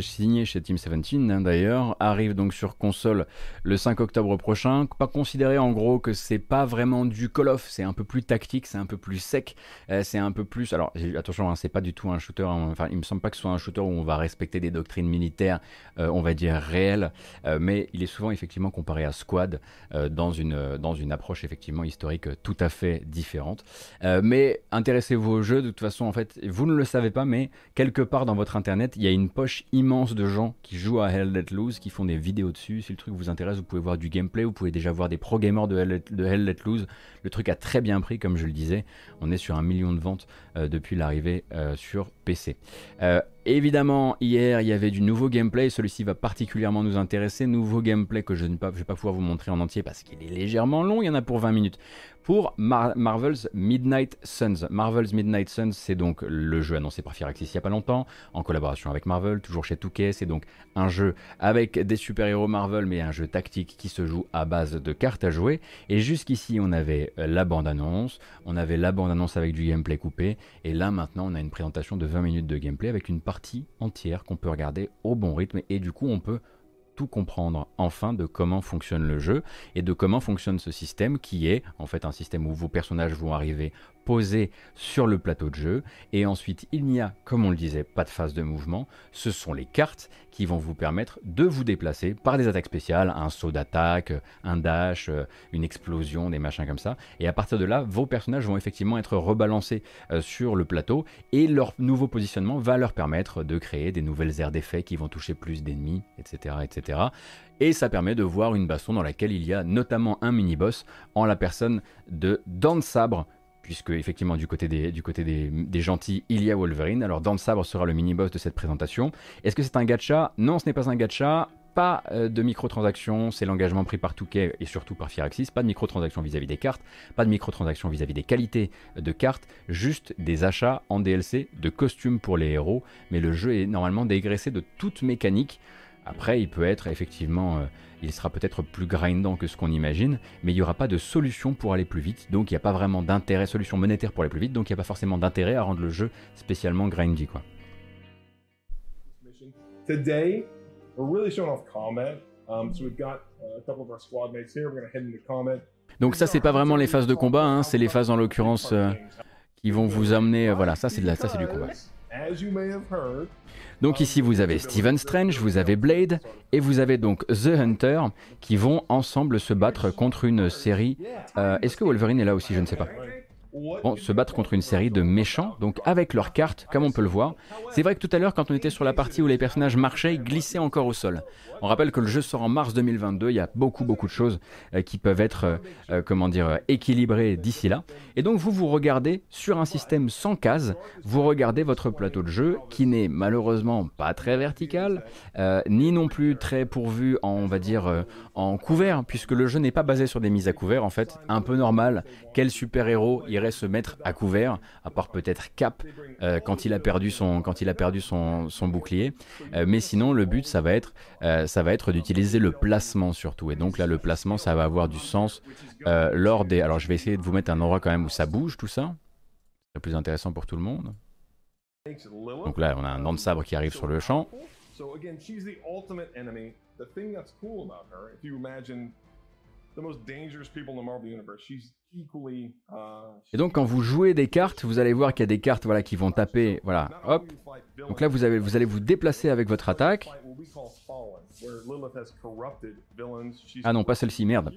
A: signé chez Team 17 hein, d'ailleurs, arrive donc sur console le 5 octobre prochain. Pas considéré en gros que c'est pas vraiment du Call of, c'est un peu plus tactique, c'est un peu plus sec, euh, c'est un peu plus. Alors attention, hein, c'est pas du tout un shooter. Hein, enfin, il me semble pas que ce soit un shooter où on va respecter des doctrines militaires, euh, on va dire réelles, mais il est souvent effectivement comparé à Squad dans une dans une approche effectivement historique tout à fait différente. mais intéressez-vous au jeu. De toute façon, en fait, vous ne le savez pas, mais quelque part dans votre internet, il y a une poche immense de gens qui jouent à Hell Let Loose, qui font des vidéos dessus. Si le truc vous intéresse, vous pouvez voir du gameplay, vous pouvez déjà voir des pro gamers de Hell Let, Loose. Le truc a très bien pris, comme je le disais. On est sur un million de ventes euh, depuis l'arrivée euh, sur PC. Euh, évidemment, hier, il y avait du nouveau gameplay. Celui-ci va particulièrement nous intéresser. Nouveau gameplay que je ne vais pas pouvoir vous montrer en entier parce qu'il est légèrement long. Il y en a pour 20 minutes pour Marvel's Midnight Suns. Marvel's Midnight Suns, c'est donc le jeu annoncé par Firaxis il n'y a pas longtemps, en collaboration avec Marvel, toujours chez Touquet. C'est donc un jeu avec des super-héros Marvel, mais un jeu tactique qui se joue à base de cartes à jouer. Et jusqu'ici, on avait la bande-annonce, on avait la bande-annonce avec du gameplay coupé, et là maintenant, on a une présentation de 20 minutes de gameplay avec une partie entière qu'on peut regarder au bon rythme, et du coup, on peut tout comprendre enfin de comment fonctionne le jeu et de comment fonctionne ce système qui est en fait un système où vos personnages vont arriver posé sur le plateau de jeu. Et ensuite, il n'y a, comme on le disait, pas de phase de mouvement. Ce sont les cartes qui vont vous permettre de vous déplacer par des attaques spéciales, un saut d'attaque, un dash, euh, une explosion, des machins comme ça. Et à partir de là, vos personnages vont effectivement être rebalancés euh, sur le plateau et leur nouveau positionnement va leur permettre de créer des nouvelles aires d'effet qui vont toucher plus d'ennemis, etc., etc. Et ça permet de voir une baston dans laquelle il y a notamment un mini-boss en la personne de Dan Sabre, puisque effectivement du côté, des, gentils, il y a Wolverine. Alors Dan Sabre sera le mini-boss de cette présentation. Est-ce que c'est un gacha? Non, ce n'est pas un gacha. Pas euh, de microtransactions, c'est l'engagement pris par Touquet et surtout par Firaxis. Pas de microtransactions vis-à-vis des cartes, pas de microtransactions vis-à-vis des qualités de cartes, juste des achats en DLC de costumes pour les héros. Mais le jeu est normalement dégraissé de toute mécanique. Après, il peut être effectivement euh, il sera peut-être plus grindant que ce qu'on imagine, mais il n'y aura pas de solution pour aller plus vite, donc il n'y a pas vraiment d'intérêt, solution monétaire pour aller plus vite, donc il n'y a pas forcément d'intérêt à rendre le jeu spécialement grindy quoi. Donc ça c'est pas vraiment les phases de combat, hein, c'est les phases en l'occurrence euh, qui vont vous amener, euh, voilà, ça c'est ça c'est du combat. Donc ici vous avez Stephen Strange, vous avez Blade et vous avez donc The Hunter qui vont ensemble se battre contre une série. Euh, est-ce que Wolverine est là aussi? Je ne sais pas se battre contre une série de méchants, donc avec leurs cartes, comme on peut le voir. C'est vrai que tout à l'heure, quand on était sur la partie où les personnages marchaient, ils glissaient encore au sol. On rappelle que le jeu sort en mars 2022, il y a beaucoup beaucoup de choses euh, qui peuvent être, euh, euh, comment dire, équilibrées d'ici là. Et donc vous vous regardez sur un système sans cases, vous regardez votre plateau de jeu qui n'est malheureusement pas très vertical, ni non plus très pourvu en, on va dire, en couvert, puisque le jeu n'est pas basé sur des mises à couvert en fait, un peu normal. Quel super-héros irait se mettre à couvert, à part peut-être Cap euh, quand il a perdu son, quand il a perdu son, bouclier. Euh, mais sinon, le but, ça va être, euh, ça va être d'utiliser le placement surtout. Et donc là, le placement, ça va avoir du sens lors des. Alors, je vais essayer de vous mettre un endroit quand même où ça bouge tout ça. C'est plus intéressant pour tout le monde. Donc là, on a un nom de sabre qui arrive sur le champ. Et donc quand vous jouez des cartes, vous allez voir qu'il y a des cartes voilà, qui vont taper, voilà, hop. Donc là vous, avez, vous allez vous déplacer avec votre attaque. Ah non, pas celle-ci, merde.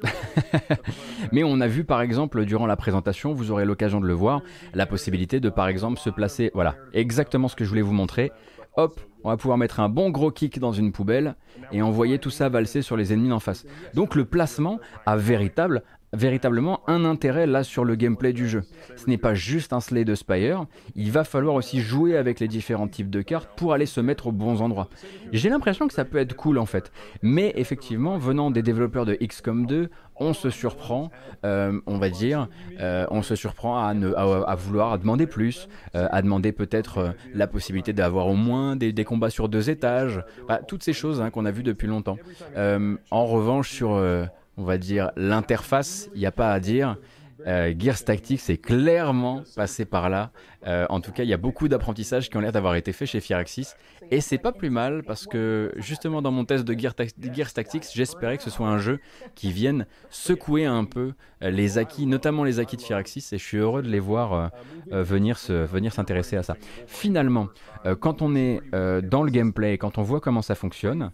A: Mais on a vu par exemple durant la présentation, vous aurez l'occasion de le voir, la possibilité de par exemple se placer, voilà, exactement ce que je voulais vous montrer. Hop, on va pouvoir mettre un bon gros kick dans une poubelle et envoyer tout ça valser sur les ennemis en face. Donc le placement a véritable véritablement un intérêt là sur le gameplay du jeu. Ce n'est pas juste un Slay de Spire, il va falloir aussi jouer avec les différents types de cartes pour aller se mettre aux bons endroits. J'ai l'impression que ça peut être cool en fait, mais effectivement, venant des développeurs de XCOM 2, on se surprend, euh, on va dire, euh, on se surprend à, ne, à, vouloir demander plus, euh, à demander peut-être la possibilité d'avoir au moins des, combats sur deux étages, toutes ces choses hein, qu'on a vues depuis longtemps. en revanche, sur, on va dire, l'interface, il n'y a pas à dire. Gears Tactics est clairement passé par là. en tout cas, il y a beaucoup d'apprentissages qui ont l'air d'avoir été faits chez Firaxis et c'est pas plus mal parce que justement dans mon test de Gears, Tactics, j'espérais que ce soit un jeu qui vienne secouer un peu euh, les acquis, notamment les acquis de Firaxis, et je suis heureux de les voir euh, euh, venir s'intéresser à ça. Finalement, quand on est dans le gameplay, quand on voit comment ça fonctionne,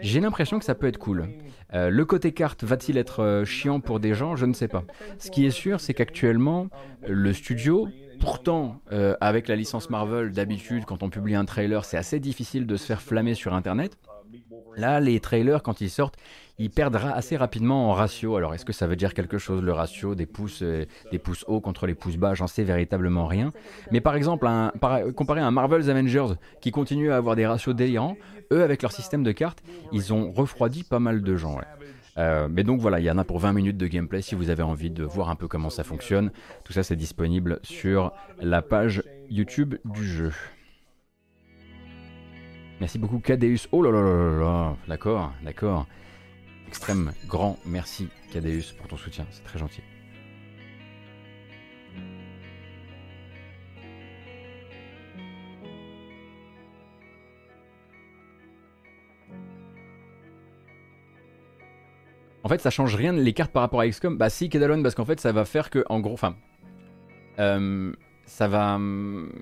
A: j'ai l'impression que ça peut être cool. le côté carte va-t-il être chiant pour des gens? Je ne sais pas. Ce qui est sûr, c'est qu'actuellement, le studio Pourtant, euh, avec la licence Marvel, d'habitude, quand on publie un trailer, c'est assez difficile de se faire flammer sur Internet. Là, les trailers, quand ils sortent, ils perdent assez rapidement en ratio. Alors, est-ce que ça veut dire quelque chose, le ratio des pouces, euh, des pouces hauts contre les pouces bas? J'en sais véritablement rien. Mais par exemple, comparé à un Marvel's Avengers qui continue à avoir des ratios délirants, eux, avec leur système de cartes, ils ont refroidi pas mal de gens. Euh, mais donc voilà, il y en a pour 20 minutes de gameplay si vous avez envie de voir un peu comment ça fonctionne. Tout ça c'est disponible sur la page YouTube du jeu. Merci beaucoup Cadeus. Oh là là là là D'accord, d'accord. Extrême grand merci Cadeus pour ton soutien, c'est très gentil. En fait, ça change rien les cartes par rapport à XCOM. Bah si, Kedalon, parce qu'en fait, ça va faire que, en gros, enfin, euh, ça va. Hum,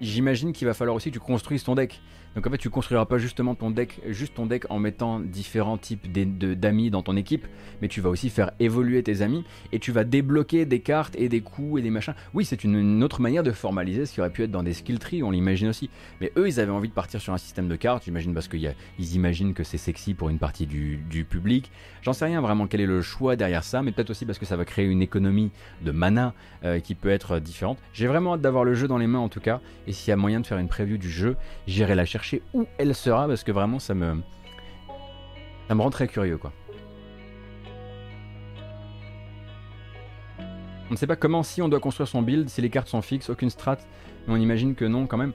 A: j'imagine qu'il va falloir aussi que tu construises ton deck. Donc en fait, tu construiras pas justement ton deck, juste ton deck en mettant différents types d'amis dans ton équipe, mais tu vas aussi faire évoluer tes amis et tu vas débloquer des cartes et des coups et des machins. Oui, c'est une, autre manière de formaliser ce qui aurait pu être dans des skill trees, on l'imagine aussi. Mais eux, ils avaient envie de partir sur un système de cartes, j'imagine parce qu'ils imaginent que c'est sexy pour une partie du, public. J'en sais rien vraiment quel est le choix derrière ça, mais peut-être aussi parce que ça va créer une économie de mana euh, qui peut être différente. J'ai vraiment hâte d'avoir le jeu dans les mains en tout cas, et s'il y a moyen de faire une preview du jeu, j'irai la chercher où elle sera parce que vraiment ça me rend très curieux quoi. On ne sait pas comment si on doit construire son build, si les cartes sont fixes, aucune strat, mais on imagine que non quand même.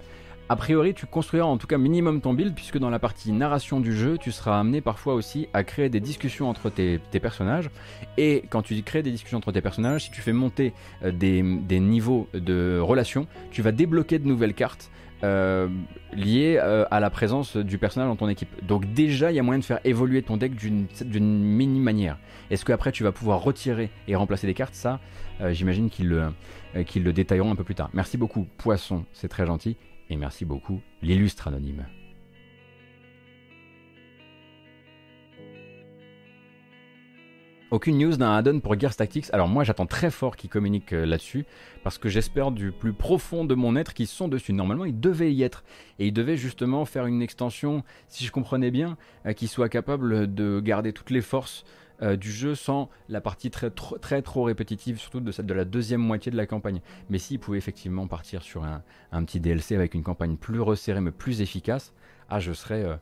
A: A priori, tu construiras en tout cas minimum ton build, puisque dans la partie narration du jeu, tu seras amené parfois aussi à créer des discussions entre tes, personnages. Et quand tu crées des discussions entre tes personnages, si tu fais monter euh, des, des niveaux de relations, tu vas débloquer de nouvelles cartes euh, lié euh, à la présence du personnage dans ton équipe. Donc déjà, il y a moyen de faire évoluer ton deck d'une mini manière. Est-ce qu'après tu vas pouvoir retirer et remplacer des cartes? Ça, euh, j'imagine qu'ils le, qu'ils le détailleront un peu plus tard. Merci beaucoup, Poisson, c'est très gentil. Et merci beaucoup, l'illustre anonyme. Aucune news d'un add-on pour Gears Tactics. Alors moi j'attends très fort qu'ils communiquent euh, là-dessus parce que j'espère du plus profond de mon être qu'ils sont dessus. Normalement ils devaient y être et ils devaient justement faire une extension, si je comprenais bien, euh, qui soit capable de garder toutes les forces euh, du jeu sans la partie très trop, très trop répétitive, surtout de, celle de la deuxième moitié de la campagne. Mais s'ils pouvaient effectivement partir sur un, petit DLC avec une campagne plus resserrée mais plus efficace, ah je serais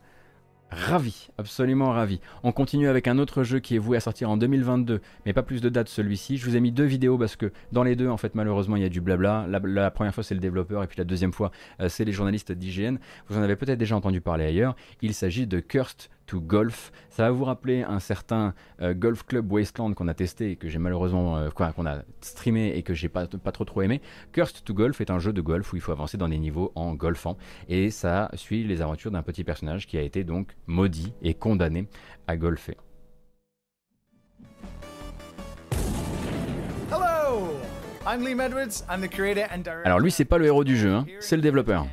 A: Ravi, absolument ravi. On continue avec un autre jeu qui est voué à sortir en 2022, mais pas plus de date celui-ci. Je vous ai mis deux vidéos parce que dans les deux, en fait, malheureusement, il y a du blabla. La, première fois, c'est le développeur, et puis la deuxième fois, euh, c'est les journalistes d'IGN. Vous en avez peut-être déjà entendu parler ailleurs. Il s'agit de Cursed to Golf. Ça va vous rappeler un certain euh, Golf Club Wasteland qu'on a testé et que j'ai malheureusement, euh, quoi, qu'on a streamé et que j'ai pas, pas trop trop aimé. Cursed to Golf est un jeu de golf où il faut avancer dans des niveaux en golfant et ça suit les aventures d'un petit personnage qui a été donc maudit et condamné à golfer. Alors lui c'est pas le héros du jeu, hein. c'est le développeur.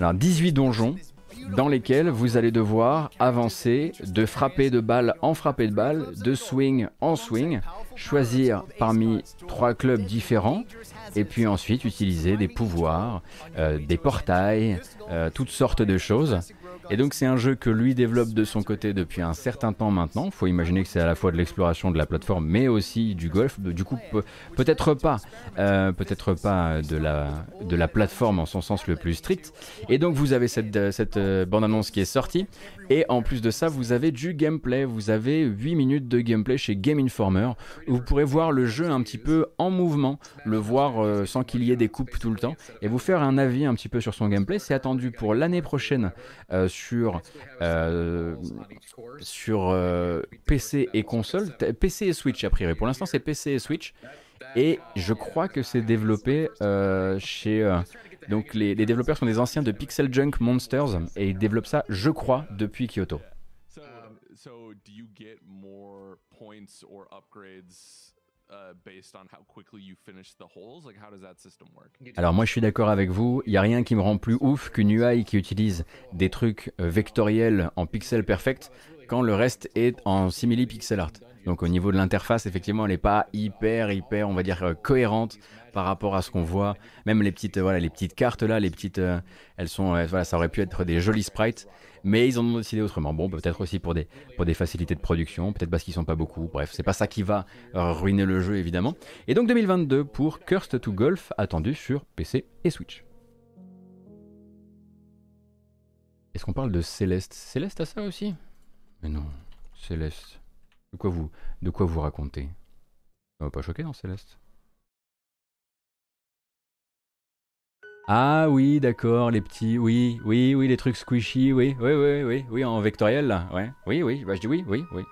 A: Alors 18 donjons, dans lesquels vous allez devoir avancer de frapper de balle en frapper de balle, de swing en swing, choisir parmi trois clubs différents et puis ensuite utiliser des pouvoirs, euh, des portails, euh, toutes sortes de choses et donc c'est un jeu que lui développe de son côté depuis un certain temps maintenant. Faut imaginer que c'est à la fois de l'exploration de la plateforme, mais aussi du golf. Du coup, peut-être pas, euh, peut-être pas de la de la plateforme en son sens le plus strict. Et donc vous avez cette cette euh, bande annonce qui est sortie. Et en plus de ça, vous avez du gameplay. Vous avez 8 minutes de gameplay chez Game Informer où vous pourrez voir le jeu un petit peu en mouvement, le voir euh, sans qu'il y ait des coupes tout le temps, et vous faire un avis un petit peu sur son gameplay. C'est attendu pour l'année prochaine sur, euh, euh, PC et console, PC et Switch a priori. Pour l'instant, c'est PC et Switch. Et je crois que c'est développé euh, chez. donc, les, les, développeurs sont des anciens de Pixel Junk Monsters et ils développent ça, je crois, depuis Kyoto. Alors moi je suis d'accord avec vous, il n'y a rien qui me rend plus ouf qu'une UI qui utilise des trucs euh, vectoriels en pixel perfect quand le reste est en simili pixel art. Donc au niveau de l'interface, effectivement, elle n'est pas hyper, hyper, on va dire, euh, cohérente par rapport à ce qu'on voit. Même les petites, voilà, les petites cartes là, les petites, euh, elles sont, voilà, ça aurait pu être des jolis sprites mais ils en ont décidé autrement. Bon, peut-être aussi pour des, pour des facilités de production, peut-être parce qu'ils sont pas beaucoup. Bref, c'est pas ça qui va ruiner le jeu évidemment. Et donc 2022 pour Cursed to Golf, attendu sur PC et Switch. Est-ce qu'on parle de Céleste? Céleste a ça aussi? Mais non, Céleste. De quoi vous, de quoi vous racontez? Ça va pas choquer dans Céleste Ah oui, d'accord, les petits, oui, oui, oui, les trucs squishy, oui, oui, oui, oui, oui, en vectoriel là, ouais, oui, oui, bah je dis oui, oui, oui.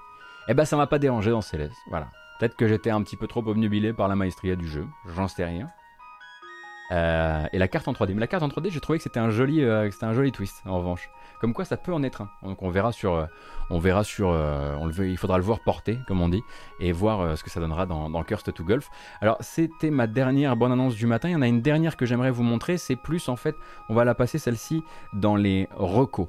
A: Eh ben ça m'a pas dérangé dans Céleste, voilà. Peut-être que j'étais un petit peu trop obnubilé par la maestria du jeu, j'en sais rien. Euh, et la carte en 3D, mais la carte en 3D, j'ai trouvé que c'était un joli, euh, c'était un joli twist en revanche. Comme quoi, ça peut en être un. Donc on verra sur, euh, on verra sur, euh, il faudra le voir porter, comme on dit, et voir euh, ce que ça donnera dans, dans to Golf. Alors c'était ma dernière bonne annonce du matin. Il y en a une dernière que j'aimerais vous montrer. C'est plus en fait, on va la passer celle-ci dans les recos.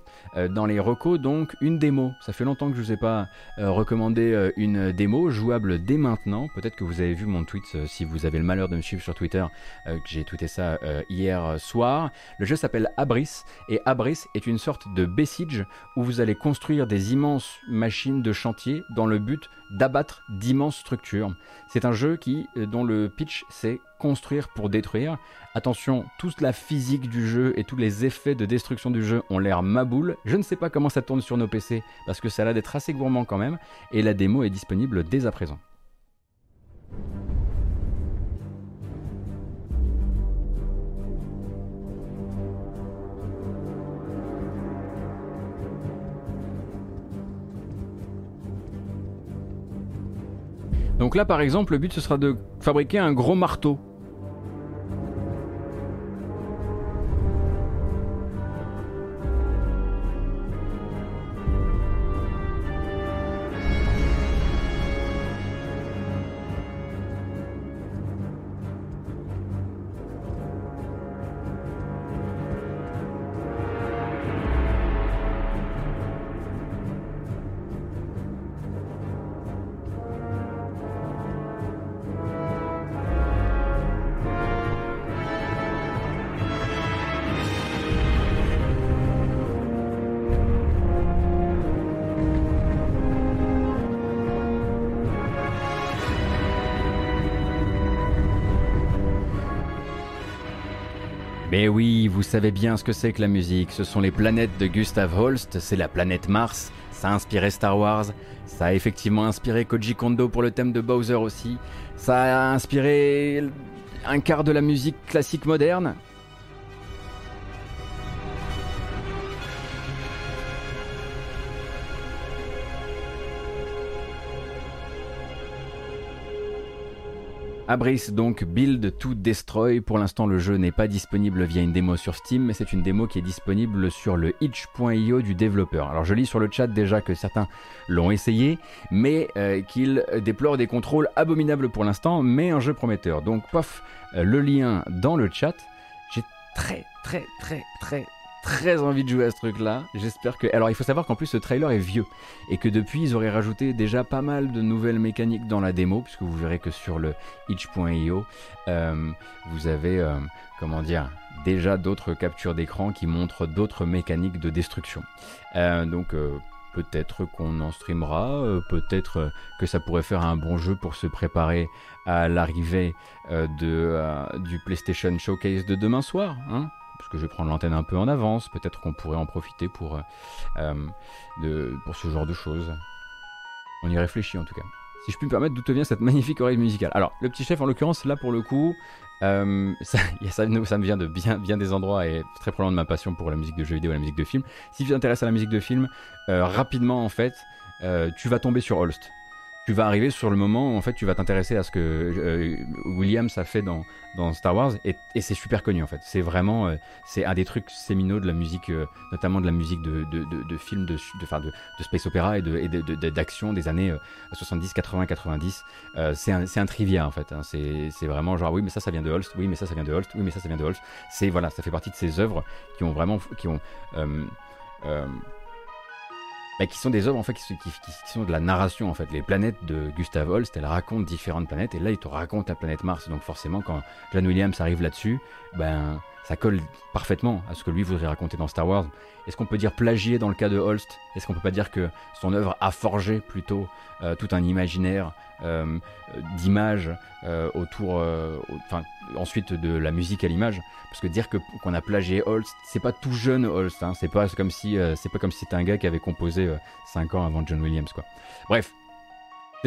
A: dans les recos, donc une démo. Ça fait longtemps que je vous ai pas recommandé une démo jouable dès maintenant. Peut-être que vous avez vu mon tweet si vous avez le malheur de me suivre sur Twitter, que j'ai tweeté ça hier soir. Le jeu s'appelle Abris et Abris est une sorte de Besiege où vous allez construire des immenses machines de chantier dans le but d'abattre d'immenses structures. C'est un jeu qui, euh, dont le pitch c'est construire pour détruire. Attention, toute la physique du jeu et tous les effets de destruction du jeu ont l'air maboule. Je ne sais pas comment ça tourne sur nos PC parce que ça a l'air d'être assez gourmand quand même. Et la démo est disponible dès à présent. Donc là, par exemple, le but ce sera de fabriquer un gros marteau vous savez bien ce que c'est que la musique. Ce sont les planètes de Gustav Holst, c'est la planète Mars. Ça a inspiré Star Wars. Ça a effectivement inspiré Koji Kondo pour le thème de Bowser aussi. Ça a inspiré un quart de la musique classique moderne. Abris donc Build to Destroy. Pour l'instant, le jeu n'est pas disponible via une démo sur Steam, mais c'est une démo qui est disponible sur le itch.io du développeur. Alors je lis sur le chat déjà que certains l'ont essayé, mais euh, qu'ils déplorent des contrôles abominables pour l'instant, mais un jeu prometteur. Donc pof, euh, le lien dans le chat. J'ai très très très très très envie de jouer à ce truc-là. J'espère que. Alors, il faut savoir qu'en plus, ce trailer est vieux et que depuis, ils auraient rajouté déjà pas mal de nouvelles mécaniques dans la démo, puisque vous verrez que sur le itch.io, euh, vous avez, euh, comment dire, déjà d'autres captures d'écran qui montrent d'autres mécaniques de destruction. Euh, donc. Peut-être qu'on en streamera, peut-être que ça pourrait faire un bon jeu pour se préparer à l'arrivée de, du PlayStation Showcase de demain soir. Hein parce que je vais prendre l'antenne un peu en avance, peut-être qu'on pourrait en profiter pour, euh, de, pour ce genre de choses. On y réfléchit en tout cas. Si je puis me permettre, d'où te vient cette magnifique oreille musicale Alors, le petit chef, en l'occurrence, là pour le coup, euh, ça, ça, me vient de bien, bien des endroits et très probablement de ma passion pour la musique de jeux vidéo et la musique de film. Si tu t'intéresses à la musique de film, euh, rapidement en fait, tu vas tomber sur Holst tu vas arriver sur le moment où en fait tu vas t'intéresser à ce que euh, Williams a fait dans, dans Star Wars et, c'est super connu en fait. C'est vraiment euh, c'est un des trucs séminaux de la musique, euh, notamment de la musique de, de, de, films de, de, de, space opéra et d'action des années 70, 80, 90. c'est un, un, trivia en fait. Hein. C'est vraiment genre oui mais ça ça vient de Holst, oui mais ça ça vient de Holst, oui mais ça ça vient de Holst. C'est voilà, ça fait partie de ces œuvres qui ont vraiment qui ont bah, qui sont des œuvres en fait qui, sont de la narration en fait. Les planètes de Gustav Holst, elles racontent différentes planètes et là il te raconte la planète Mars. Donc forcément quand John Williams arrive là-dessus, ben ça colle parfaitement à ce que lui voudrait raconter dans Star Wars. Est-ce qu'on peut dire plagier dans le cas de Holst? Est-ce qu'on peut pas dire que son œuvre a forgé plutôt euh, tout un imaginaire euh, d'images euh, autour, enfin ensuite de la musique à l'image? Parce que dire qu'on a plagié Holst, c'est pas tout jeune Holst, hein, c'est pas comme si c'est pas comme si c'était un gars qui avait composé 5 ans avant John Williams quoi. Bref,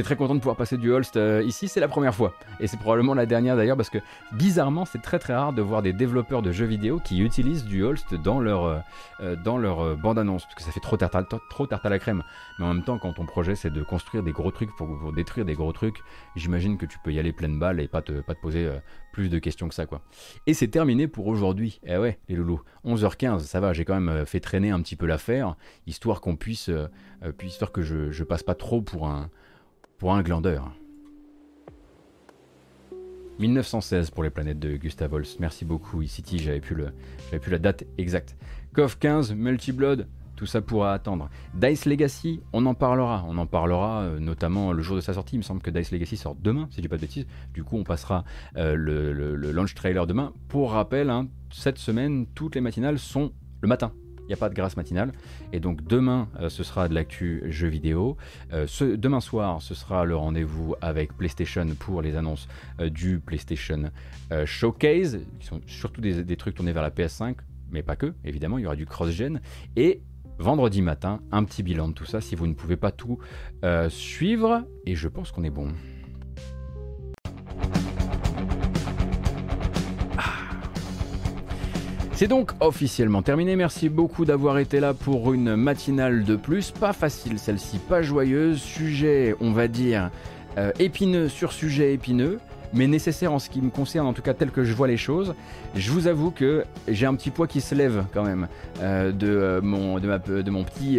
A: très content de pouvoir passer du Holst euh, ici, c'est la première fois. Et c'est probablement la dernière d'ailleurs parce que bizarrement c'est très très rare de voir des développeurs de jeux vidéo qui utilisent du Holst dans leur, euh, euh, dans leur bande-annonce. Parce que ça fait trop tarte, à, trop tarte à la crème. Mais en même temps quand ton projet c'est de construire des gros trucs pour, détruire des gros trucs, j'imagine que tu peux y aller pleine balle et pas te, pas te poser plus de questions que ça quoi. Et c'est terminé pour aujourd'hui. Eh ouais les loulous, 11h15, ça va, j'ai quand même fait traîner un petit peu l'affaire, histoire qu'on puisse, puis histoire que je passe pas trop pour un pour un glandeur. 1916 pour les planètes de Gustav Holst. Merci beaucoup, City, j'avais plus, le, plus la date exacte. KOF 15, Multiblood, tout ça pourra attendre. Dice Legacy, on en parlera. On en parlera euh, notamment le jour de sa sortie. Il me semble que Dice Legacy sort demain, si je dis pas de bêtises. Du coup, on passera euh, le, launch trailer demain. Pour rappel, hein, cette semaine, toutes les matinales sont le matin n'y a pas de grâce matinale. Et donc demain, euh, ce sera de l'actu jeux vidéo. Euh, demain soir, ce sera le rendez-vous avec PlayStation pour les annonces euh, du PlayStation Showcase, qui sont surtout des, trucs tournés vers la PS5, mais pas que, évidemment, il y aura du cross-gen. Et vendredi matin, un petit bilan de tout ça si vous ne pouvez pas tout suivre. Et je pense qu'on est bon. C'est donc officiellement terminé. Merci beaucoup d'avoir été là pour une matinale de plus. Pas facile celle-ci, pas joyeuse. Sujet, on va dire, euh, épineux sur sujet épineux mais nécessaire en ce qui me concerne, en tout cas tel que je vois les choses. Je vous avoue que j'ai un petit poids qui se lève quand même euh, de, euh, mon, de, mon petit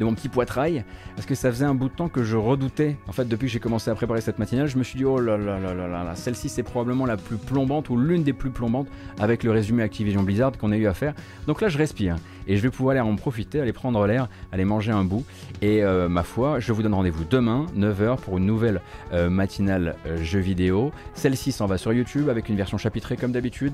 A: de mon petit poitrail, parce que ça faisait un bout de temps que je redoutais, en fait, depuis que j'ai commencé à préparer cette matinale, je me suis dit, oh là là là là là, celle-ci c'est probablement la plus plombante, ou l'une des plus plombantes, avec le résumé Activision Blizzard qu'on a eu à faire. Donc là, je respire, et je vais pouvoir aller en profiter, aller prendre l'air, aller manger un bout, et euh, ma foi, je vous donne rendez-vous demain, 9h, pour une nouvelle euh, matinale euh, jeu vidéo. Celle-ci s'en va sur YouTube, avec une version chapitrée comme d'habitude,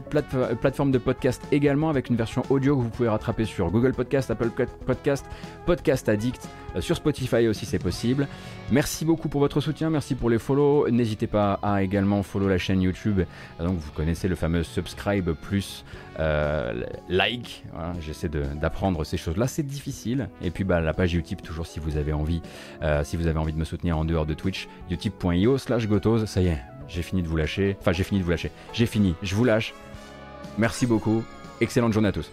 A: plateforme de podcast également, avec une version audio que vous pouvez rattraper sur Google Podcast, Apple Podcast, Podcast Addict, euh, sur Spotify aussi c'est possible. Merci beaucoup pour votre soutien, merci pour les follow. N'hésitez pas à également follow la chaîne YouTube. Donc vous connaissez le fameux subscribe plus euh, like. J'essaie d'apprendre ces choses-là, c'est difficile. Et puis bah, la page Utip toujours si vous avez envie, euh, si vous avez envie de me soutenir en dehors de Twitch, utip.io slash gotos. Ça y est, j'ai fini de vous lâcher. Enfin j'ai fini de vous lâcher. J'ai fini, je vous lâche. Merci beaucoup. Excellente journée à tous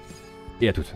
A: et à toutes.